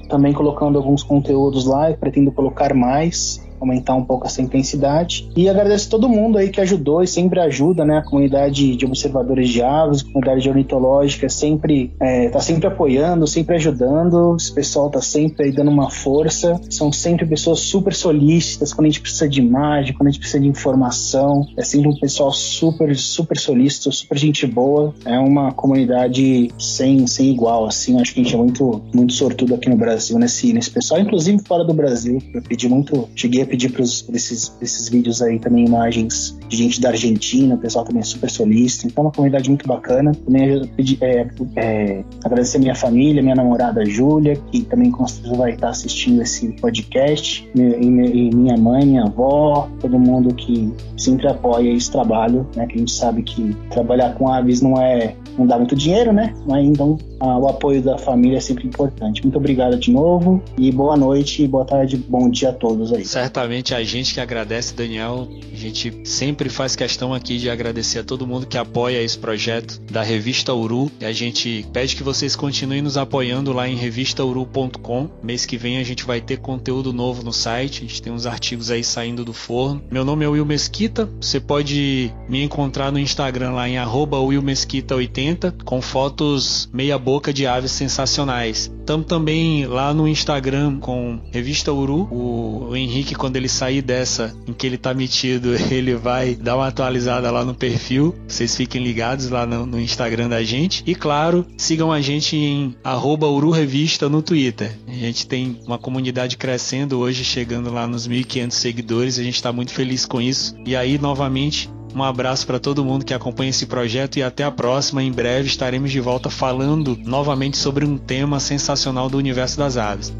também colocando alguns conteúdos lá e pretendo colocar mais aumentar um pouco essa intensidade. E agradeço todo mundo aí que ajudou e sempre ajuda, né? A comunidade de observadores de aves, a comunidade de ornitológica sempre é, tá sempre apoiando, sempre ajudando. Esse pessoal tá sempre aí dando uma força. São sempre pessoas super solícitas quando a gente precisa de imagem, quando a gente precisa de informação. É sempre um pessoal super, super solícito, super gente boa. É uma comunidade sem, sem igual, assim. Acho que a gente é muito, muito sortudo aqui no Brasil nesse, nesse pessoal, inclusive fora do Brasil. Eu pedi muito, cheguei a pedir para esses, esses vídeos aí também imagens de gente da Argentina, o pessoal também é super solista, então é uma comunidade muito bacana. Também pedi, é, é, agradecer a minha família, minha namorada Júlia, que também com certeza vai estar assistindo esse podcast, e, e minha mãe, minha avó, todo mundo que sempre apoia esse trabalho, né? Que a gente sabe que trabalhar com aves não é não dá muito dinheiro, né? Mas então ah, o apoio da família é sempre importante. Muito obrigado de novo e boa noite, boa tarde, bom dia a todos aí. Certamente a gente que agradece, Daniel. A gente sempre faz questão aqui de agradecer a todo mundo que apoia esse projeto da revista Uru. E a gente pede que vocês continuem nos apoiando lá em revistauru.com. Mês que vem a gente vai ter conteúdo novo no site. A gente tem uns artigos aí saindo do forno. Meu nome é Will Mesquita. Você pode me encontrar no Instagram lá em willmesquita80 com fotos meia boca boca de aves sensacionais. Estamos também lá no Instagram com Revista Uru. O, Henrique, quando ele sair dessa em que ele tá metido, ele vai dar uma atualizada lá no perfil. Vocês fiquem ligados lá no, no Instagram da gente. E claro, sigam a gente em Uru Revista no Twitter. A gente tem uma comunidade crescendo hoje, chegando lá nos 1.500 seguidores. A gente está muito feliz com isso. E aí, novamente, um abraço para todo mundo que acompanha esse projeto e até a próxima. Em breve estaremos de volta falando novamente sobre um tema sensacional do universo das aves.